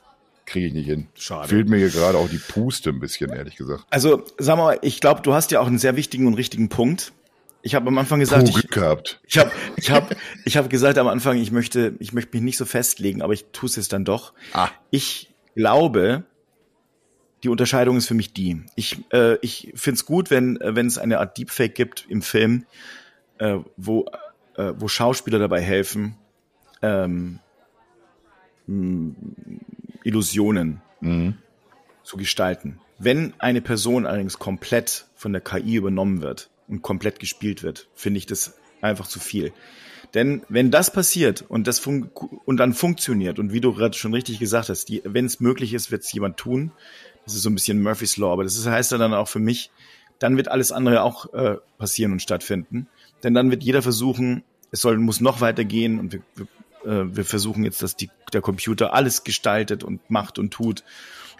Kriege ich nicht hin. Schade. Fehlt mir hier gerade auch die Puste ein bisschen, ehrlich gesagt. Also, sag mal, ich glaube, du hast ja auch einen sehr wichtigen und richtigen Punkt. Ich habe am Anfang gesagt, Oh, ich, gehabt. ich habe ich hab, ich hab gesagt am Anfang, ich möchte, ich möchte mich nicht so festlegen, aber ich tue es jetzt dann doch. Ah. Ich glaube, die Unterscheidung ist für mich die. Ich, äh, ich finde es gut, wenn, äh, wenn es eine Art Deepfake gibt im Film, äh, wo, äh, wo Schauspieler dabei helfen, ähm, Illusionen zu gestalten. Wenn eine Person allerdings komplett von der KI übernommen wird und komplett gespielt wird, finde ich das einfach zu viel. Denn wenn das passiert und das und dann funktioniert und wie du gerade schon richtig gesagt hast, die, wenn es möglich ist, wird es jemand tun. Das ist so ein bisschen Murphy's Law, aber das ist, heißt dann auch für mich, dann wird alles andere auch äh, passieren und stattfinden. Denn dann wird jeder versuchen, es soll, muss noch weitergehen und wir, wir, äh, wir versuchen jetzt, dass die, der Computer alles gestaltet und macht und tut.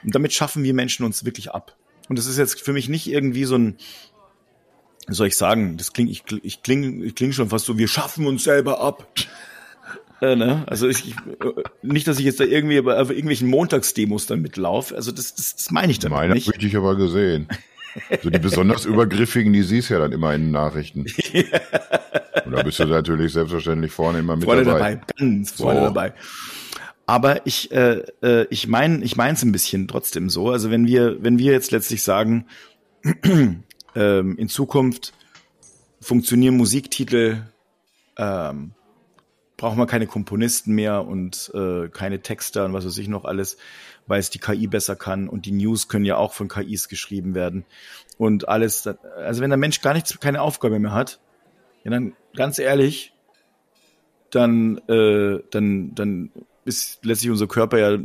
Und damit schaffen wir Menschen uns wirklich ab. Und das ist jetzt für mich nicht irgendwie so ein, wie soll ich sagen, das klingt, ich, ich klinge ich kling schon fast so, wir schaffen uns selber ab. Äh, ne? Also ich, ich, äh, nicht, dass ich jetzt da irgendwie bei irgendwelchen Montagsdemos dann mitlaufe. Also das, das, das meine ich damit Meine nicht. habe ich aber gesehen. So die besonders übergriffigen, die siehst ja dann immer in den Nachrichten. Und da bist du natürlich selbstverständlich vorne immer mit vorne dabei. dabei. ganz vorne So. dabei. Aber ich, äh, äh, ich meine, ich meine es ein bisschen trotzdem so. Also wenn wir, wenn wir jetzt letztlich sagen, ähm, in Zukunft funktionieren Musiktitel, ähm, brauchen wir keine Komponisten mehr und äh, keine Texter und was weiß ich noch alles, weil es die KI besser kann und die News können ja auch von KIs geschrieben werden und alles. Also wenn der Mensch gar nichts, keine Aufgabe mehr hat, ja dann ganz ehrlich, dann, äh, dann, dann ist letztlich unser Körper ja,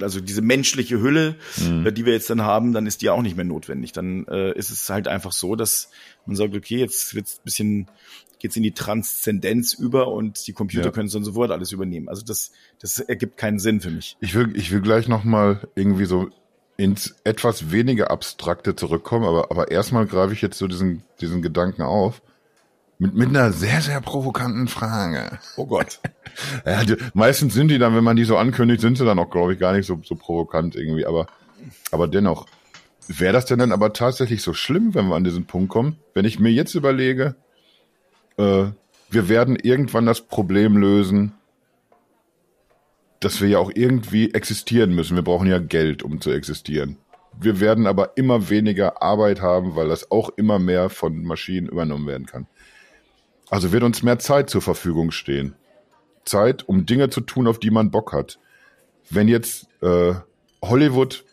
also diese menschliche Hülle, Mhm. die wir jetzt dann haben, dann ist die auch nicht mehr notwendig. Dann äh, ist es halt einfach so, dass man sagt, okay, jetzt wird's ein bisschen, geht's in die Transzendenz über und die Computer Ja. können es dann sofort alles übernehmen. Also das, das ergibt keinen Sinn für mich. Ich will, ich will gleich nochmal irgendwie so ins etwas weniger Abstrakte zurückkommen, aber, aber erstmal greife ich jetzt so diesen, diesen Gedanken auf. Mit, mit einer sehr, sehr provokanten Frage. Oh Gott. Ja, die, meistens sind die dann, wenn man die so ankündigt, sind sie dann auch, glaube ich, gar nicht so, so provokant irgendwie. Aber, aber dennoch, wäre das denn dann aber tatsächlich so schlimm, wenn wir an diesen Punkt kommen? Wenn ich mir jetzt überlege, äh, wir werden irgendwann das Problem lösen, dass wir ja auch irgendwie existieren müssen. Wir brauchen ja Geld, um zu existieren. Wir werden aber immer weniger Arbeit haben, weil das auch immer mehr von Maschinen übernommen werden kann. Also wird uns mehr Zeit zur Verfügung stehen. Zeit, um Dinge zu tun, auf die man Bock hat. Wenn jetzt äh, Hollywood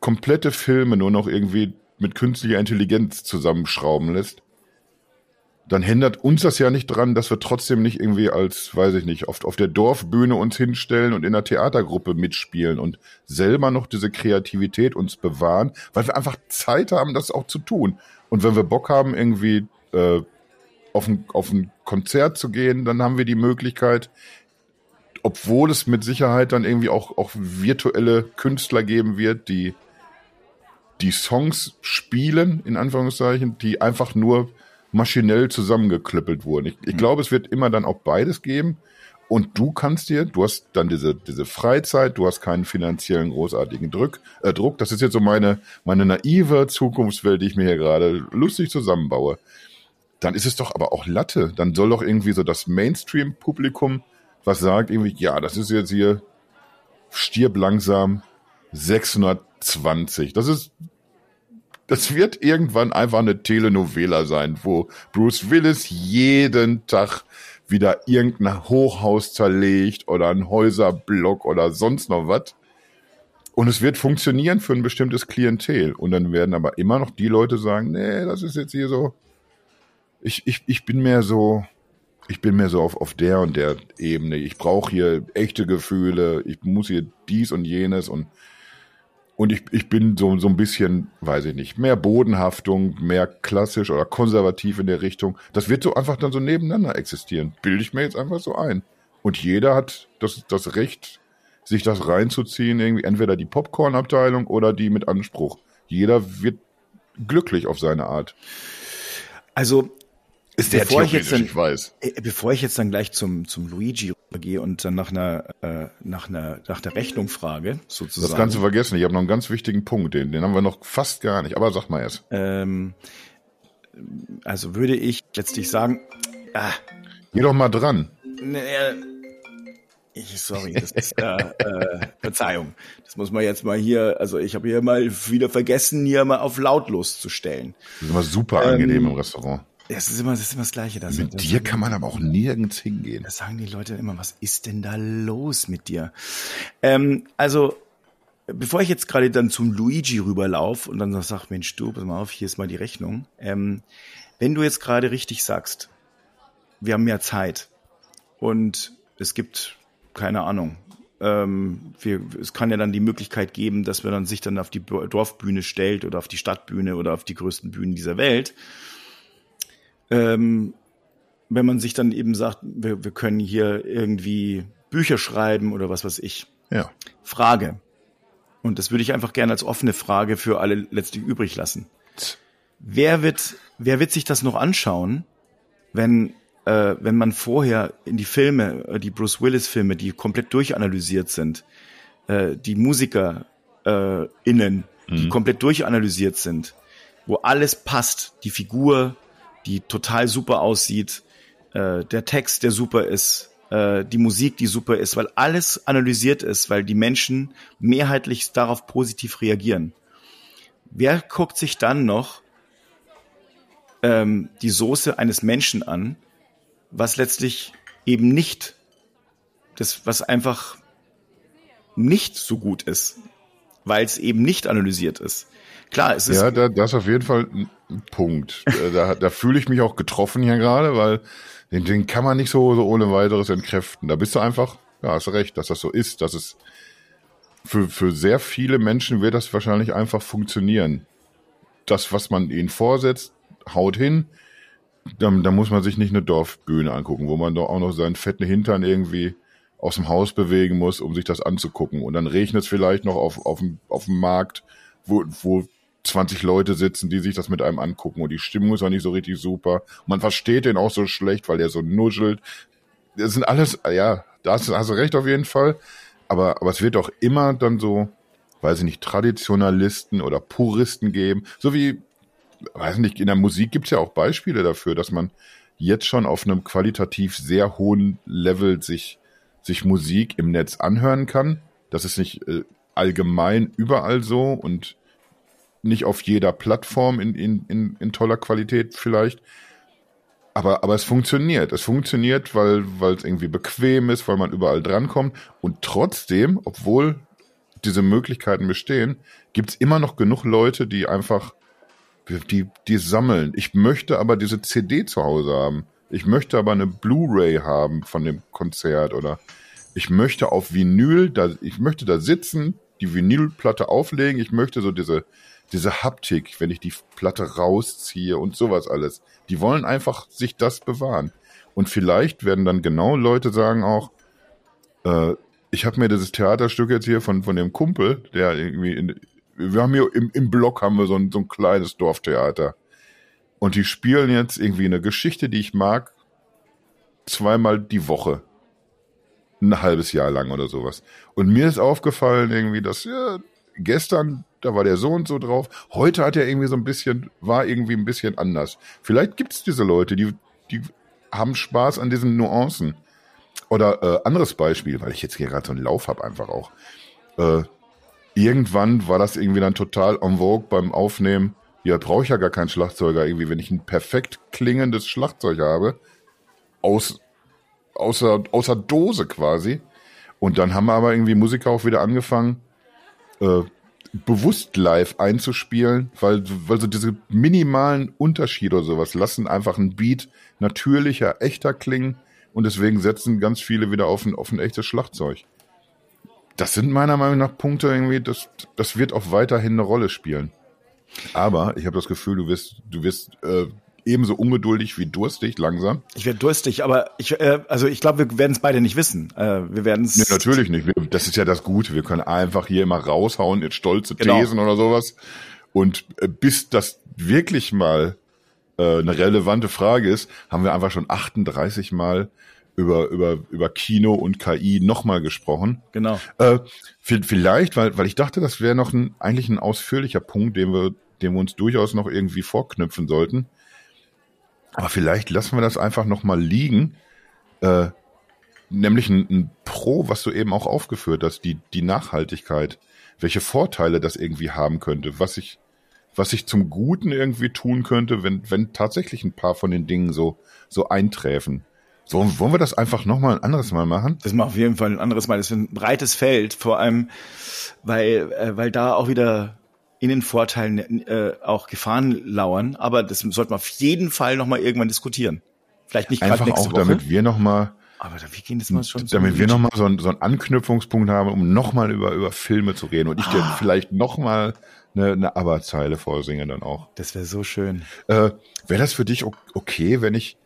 komplette Filme nur noch irgendwie mit künstlicher Intelligenz zusammenschrauben lässt, dann hindert uns das ja nicht dran, dass wir trotzdem nicht irgendwie als, weiß ich nicht, oft auf der Dorfbühne uns hinstellen und in einer Theatergruppe mitspielen und selber noch diese Kreativität uns bewahren, weil wir einfach Zeit haben, das auch zu tun. Und wenn wir Bock haben, irgendwie äh, auf ein, auf ein Konzert zu gehen, dann haben wir die Möglichkeit, obwohl es mit Sicherheit dann irgendwie auch, auch virtuelle Künstler geben wird, die die Songs spielen, in Anführungszeichen, die einfach nur maschinell zusammengeklöppelt wurden. Ich, ich glaube, es wird immer dann auch beides geben. Und du kannst dir, du hast dann diese, diese Freizeit, du hast keinen finanziellen großartigen Druck, äh, Druck. Das ist jetzt so meine, meine naive Zukunftswelt, die ich mir hier gerade lustig zusammenbaue. Dann ist es doch aber auch Latte. Dann soll doch irgendwie so das Mainstream-Publikum, was sagt irgendwie, ja, das ist jetzt hier stirb langsam 620. Das ist das wird irgendwann einfach eine Telenovela sein, wo Bruce Willis jeden Tag wieder irgendein Hochhaus zerlegt oder ein Häuserblock oder sonst noch was. Und es wird funktionieren für ein bestimmtes Klientel. Und dann werden aber immer noch die Leute sagen, nee, das ist jetzt hier so, ich, ich, ich bin mehr so, ich bin mehr so auf, auf der und der Ebene. Ich brauche hier echte Gefühle, ich muss hier dies und jenes und und ich, ich bin so, so ein bisschen, weiß ich nicht, mehr Bodenhaftung, mehr klassisch oder konservativ in der Richtung. Das wird so einfach dann so nebeneinander existieren. Bilde ich mir jetzt einfach so ein. Und jeder hat das, das Recht, sich das reinzuziehen, irgendwie entweder die Popcorn-Abteilung oder die mit Anspruch. Jeder wird glücklich auf seine Art. Also ist der bevor ich jetzt dann, ich weiß. Äh, bevor ich jetzt dann gleich zum, zum Luigi gehe und dann nach einer, äh, nach einer, nach der Rechnung frage, sozusagen. Das Ganze vergessen. Ich habe noch einen ganz wichtigen Punkt, den, den haben wir noch fast gar nicht. Aber sag mal erst. Ähm, also würde ich letztlich sagen, ah, Geh doch mal dran. Ne, ich, sorry, das ist äh, äh, Verzeihung. Das muss man jetzt mal hier, also ich habe hier mal wieder vergessen, hier mal auf lautlos zu stellen. Das ist immer super angenehm ähm, im Restaurant. Das ist immer das, ist immer das Gleiche. Das, mit das, dir kann man aber auch nirgends hingehen. Das sagen die Leute immer, was ist denn da los mit dir? Ähm, also, bevor ich jetzt gerade dann zum Luigi rüberlauf und dann sag, Mensch, du, pass mal auf, hier ist mal die Rechnung. Ähm, wenn du jetzt gerade richtig sagst, wir haben mehr Zeit und es gibt, keine Ahnung, ähm, wir, es kann ja dann die Möglichkeit geben, dass man dann sich dann auf die Dorfbühne stellt oder auf die Stadtbühne oder auf die größten Bühnen dieser Welt ähm, wenn man sich dann eben sagt, wir, wir können hier irgendwie Bücher schreiben oder was weiß ich. Ja. Frage. Und das würde ich einfach gerne als offene Frage für alle letztlich übrig lassen. Wer wird, wer wird sich das noch anschauen, wenn, äh, wenn man vorher in die Filme, äh, die Bruce Willis Filme, die komplett durchanalysiert sind, äh, die Musiker äh, innen, mhm. die komplett durchanalysiert sind, wo alles passt, die Figur, die total super aussieht, äh, der Text, der super ist, äh, die Musik, die super ist, weil alles analysiert ist, weil die Menschen mehrheitlich darauf positiv reagieren. Wer guckt sich dann noch ähm, die Soße eines Menschen an, was letztlich eben nicht das, was einfach nicht so gut ist, weil es eben nicht analysiert ist. Klar, es ist. Ja, da, das auf jeden Fall Punkt. Äh, da, da fühle ich mich auch getroffen hier gerade, weil den, den kann man nicht so, so ohne weiteres entkräften. Da bist du einfach, ja, hast recht, dass das so ist, dass es für, für sehr viele Menschen wird das wahrscheinlich einfach funktionieren. Das, was man ihnen vorsetzt, haut hin. Dann, dann muss man sich nicht eine Dorfbühne angucken, wo man doch auch noch seinen fetten Hintern irgendwie aus dem Haus bewegen muss, um sich das anzugucken. Und dann regnet es vielleicht noch auf, auf, dem, auf dem Markt, wo, wo 20 Leute sitzen, die sich das mit einem angucken und die Stimmung ist auch nicht so richtig super. Man versteht den auch so schlecht, weil der so nuschelt. Das sind alles, ja, da hast, hast du recht auf jeden Fall. Aber, aber es wird auch immer dann so, weiß ich nicht, Traditionalisten oder Puristen geben. So wie, weiß ich nicht, in der Musik gibt's ja auch Beispiele dafür, dass man jetzt schon auf einem qualitativ sehr hohen Level sich, sich Musik im Netz anhören kann. Das ist nicht äh, allgemein überall so und nicht auf jeder Plattform in, in, in, in toller Qualität vielleicht. Aber, aber es funktioniert. Es funktioniert, weil, es irgendwie bequem ist, weil man überall drankommt. Und trotzdem, obwohl diese Möglichkeiten bestehen, gibt's immer noch genug Leute, die einfach, die, die sammeln. Ich möchte aber diese CD zu Hause haben. Ich möchte aber eine Blu-ray haben von dem Konzert oder ich möchte auf Vinyl, da, ich möchte da sitzen, die Vinylplatte auflegen. Ich möchte so diese, diese Haptik, wenn ich die Platte rausziehe und sowas alles. Die wollen einfach sich das bewahren. Und vielleicht werden dann genau Leute sagen auch, äh, ich habe mir dieses Theaterstück jetzt hier von, von dem Kumpel, der irgendwie in, wir haben hier im, im Block haben wir so ein, so ein kleines Dorftheater. Und die spielen jetzt irgendwie eine Geschichte, die ich mag, zweimal die Woche. Ein halbes Jahr lang oder sowas. Und mir ist aufgefallen irgendwie, dass ja, gestern da war der so und so drauf. Heute hat er irgendwie so ein bisschen, war irgendwie ein bisschen anders. Vielleicht gibt es diese Leute, die, die haben Spaß an diesen Nuancen. Oder äh, anderes Beispiel, weil ich jetzt hier gerade so einen Lauf habe, einfach auch. Äh, irgendwann war das irgendwie dann total en vogue beim Aufnehmen. Ja, brauche ich ja gar keinen Schlagzeuger. Irgendwie, wenn ich ein perfekt klingendes Schlagzeug habe, aus, außer, außer Dose quasi. Und dann haben aber irgendwie Musiker auch wieder angefangen, äh, bewusst live einzuspielen, weil, weil so diese minimalen Unterschiede oder sowas lassen einfach ein Beat natürlicher, echter klingen und deswegen setzen ganz viele wieder auf ein, auf ein echtes Schlagzeug. Das sind meiner Meinung nach Punkte irgendwie, das, das wird auch weiterhin eine Rolle spielen. Aber ich habe das Gefühl, du wirst, du wirst äh, ebenso ungeduldig wie durstig langsam. Ich werde durstig, aber ich, äh, also ich glaube, wir werden es beide nicht wissen. Äh, wir werden es. Nee, natürlich nicht. Wir, das ist ja das Gute. Wir können einfach hier immer raushauen, jetzt stolze genau. Thesen oder sowas. Und äh, bis das wirklich mal äh, eine relevante Frage ist, haben wir einfach schon 38 Mal über, über, über Kino und KI nochmal gesprochen. Genau. Äh, vielleicht, weil, weil ich dachte, das wäre noch ein, eigentlich ein ausführlicher Punkt, den wir, den wir uns durchaus noch irgendwie vorknüpfen sollten. Aber vielleicht lassen wir das einfach nochmal liegen. Äh, nämlich ein, ein Pro, was du eben auch aufgeführt hast, die, die Nachhaltigkeit. Welche Vorteile das irgendwie haben könnte, was ich, was ich zum Guten irgendwie tun könnte, wenn, wenn tatsächlich ein paar von den Dingen so, so einträfen. So, wollen wir das einfach nochmal ein anderes Mal machen? Das machen wir auf jeden Fall ein anderes Mal. Das ist ein breites Feld, vor allem, weil, äh, weil da auch wieder in den Vorteilen äh, auch Gefahren lauern. Aber das sollten wir auf jeden Fall nochmal irgendwann diskutieren. Vielleicht nicht gerade nächste auch, Woche. damit wir nochmal aber wir gehen das mal schon Damit so wir nochmal so, ein, so einen Anknüpfungspunkt haben, um nochmal über, über Filme zu reden. Und ich ah. dir vielleicht nochmal eine, eine Aber-Zeile vorsinge dann auch. Das wäre so schön. Äh, wäre das für dich okay, wenn ich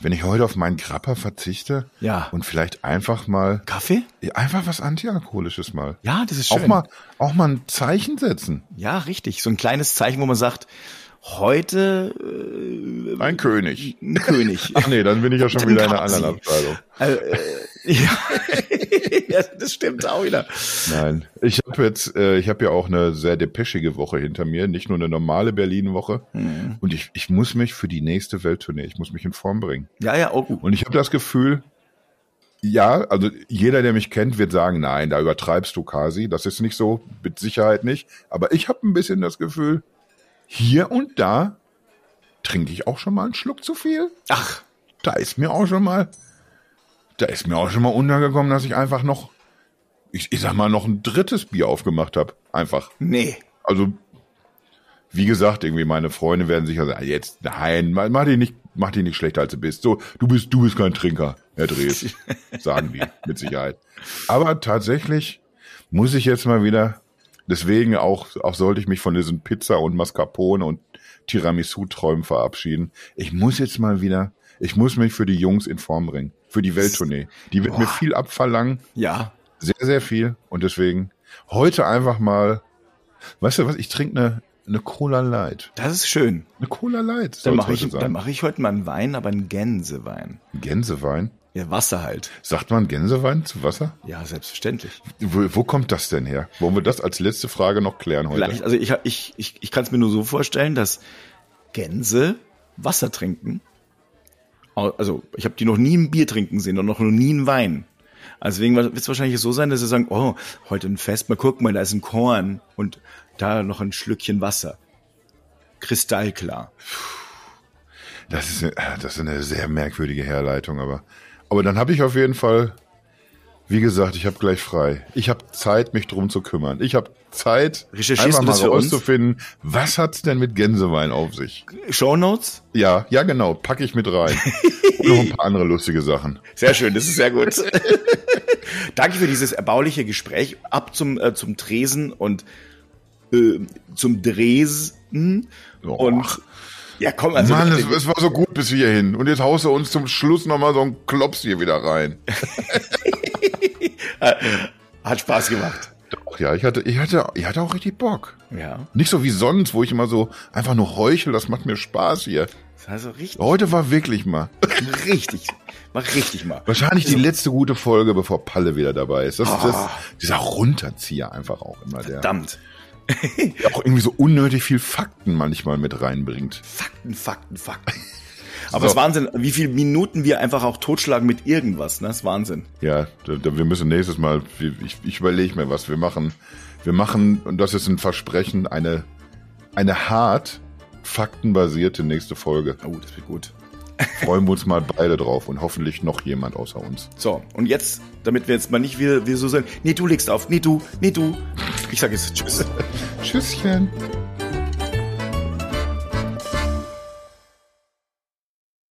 wenn ich heute auf meinen Grapper verzichte ja. und vielleicht einfach mal Kaffee? Einfach was Antialkoholisches mal. Ja, das ist schön. Auch mal, auch mal ein Zeichen setzen. Ja, richtig. So ein kleines Zeichen, wo man sagt, heute äh, ein König. Ein König. Ach nee, dann bin ich ja schon wieder in einer anderen Abteilung. Äh, äh, ja. ja, das stimmt auch wieder. Nein, ich habe jetzt, äh, ich habe ja auch eine sehr depeschige Woche hinter mir, nicht nur eine normale Berlin-Woche. Mhm. Und ich, ich muss mich für die nächste Welttournee, ich muss mich in Form bringen. Ja, ja, oh. Und ich habe das Gefühl, ja, also jeder, der mich kennt, wird sagen, nein, da übertreibst du quasi. Das ist nicht so, mit Sicherheit nicht. Aber ich habe ein bisschen das Gefühl, hier und da trinke ich auch schon mal einen Schluck zu viel. Ach, da ist mir auch schon mal, da ist mir auch schon mal untergekommen, dass ich einfach noch, ich, ich sag mal, noch ein drittes Bier aufgemacht habe. Einfach. Nee. Also, wie gesagt, irgendwie meine Freunde werden sicher sagen, jetzt, nein, mach dich nicht, mach dich nicht schlechter als du bist. So, du bist, du bist kein Trinker, Herr Drees. sagen die, mit Sicherheit. Aber tatsächlich muss ich jetzt mal wieder Deswegen auch, auch sollte ich mich von diesen Pizza und Mascarpone und Tiramisu-Träumen verabschieden. Ich muss jetzt mal wieder, ich muss mich für die Jungs in Form bringen. Für die Welttournee. Die wird Boah. mir viel abverlangen. Ja. Sehr, sehr viel. Und deswegen heute einfach mal, weißt du was, ich trinke eine, eine Cola Light. Das ist schön. Eine Cola Light. Dann mache ich, dann mach ich heute mal einen Wein, aber einen Gänsewein. Gänsewein? Ja, Wasser halt. Sagt man Gänsewein zu Wasser? Ja, selbstverständlich. Wo, wo kommt das denn her? Wollen wir das als letzte Frage noch klären heute? Vielleicht, also ich, ich, ich, ich kann es mir nur so vorstellen, dass Gänse Wasser trinken. Also ich habe die noch nie ein Bier trinken sehen und noch nie einen Wein. Also deswegen wird es wahrscheinlich so sein, dass sie sagen, oh, heute ein Fest, mal gucken, mal, da ist ein Korn und da noch ein Schlückchen Wasser. Kristallklar. Das ist, das ist eine sehr merkwürdige Herleitung, aber aber dann habe ich auf jeden Fall, wie gesagt, ich habe gleich frei. Ich habe Zeit, mich drum zu kümmern. Ich habe Zeit, einfach mal rauszufinden, was hat's denn mit Gänsewein auf sich? Show Notes? Ja, ja genau, packe ich mit rein. Und noch ein paar andere lustige Sachen. Sehr schön, das ist sehr gut. Danke für dieses erbauliche Gespräch. Ab zum, äh, zum Tresen und äh, zum Dresden. Oh. Und ja, komm, also. Mann, es, es, war so gut bis hierhin. Und jetzt haust du uns zum Schluss nochmal so einen Klops hier wieder rein. Hat Spaß gemacht. Doch, ja, ich hatte, ich hatte, ich hatte auch richtig Bock. Ja. Nicht so wie sonst, wo ich immer so einfach nur heuchel, das macht mir Spaß hier. Das heißt so richtig. Heute war wirklich mal. Richtig. War richtig mal. Wahrscheinlich die letzte gute Folge, bevor Palle wieder dabei ist. Das, oh. das, dieser Runterzieher einfach auch immer der. Verdammt auch irgendwie so unnötig viel Fakten manchmal mit reinbringt. Fakten, Fakten, Fakten. Aber es so. ist Wahnsinn, wie viele Minuten wir einfach auch totschlagen mit irgendwas, ne? Das ist Wahnsinn. Ja, da, da, wir müssen nächstes Mal, ich, ich überlege mir was, wir machen, wir machen, und das ist ein Versprechen, eine, eine hart faktenbasierte nächste Folge. Oh, das wird gut. Freuen wir uns mal beide drauf und hoffentlich noch jemand außer uns. So, und jetzt, damit wir jetzt mal nicht wie, wie so sagen, nee, du legst auf, nee, du, nee, du. Ich sage jetzt Tschüss. Tschüsschen.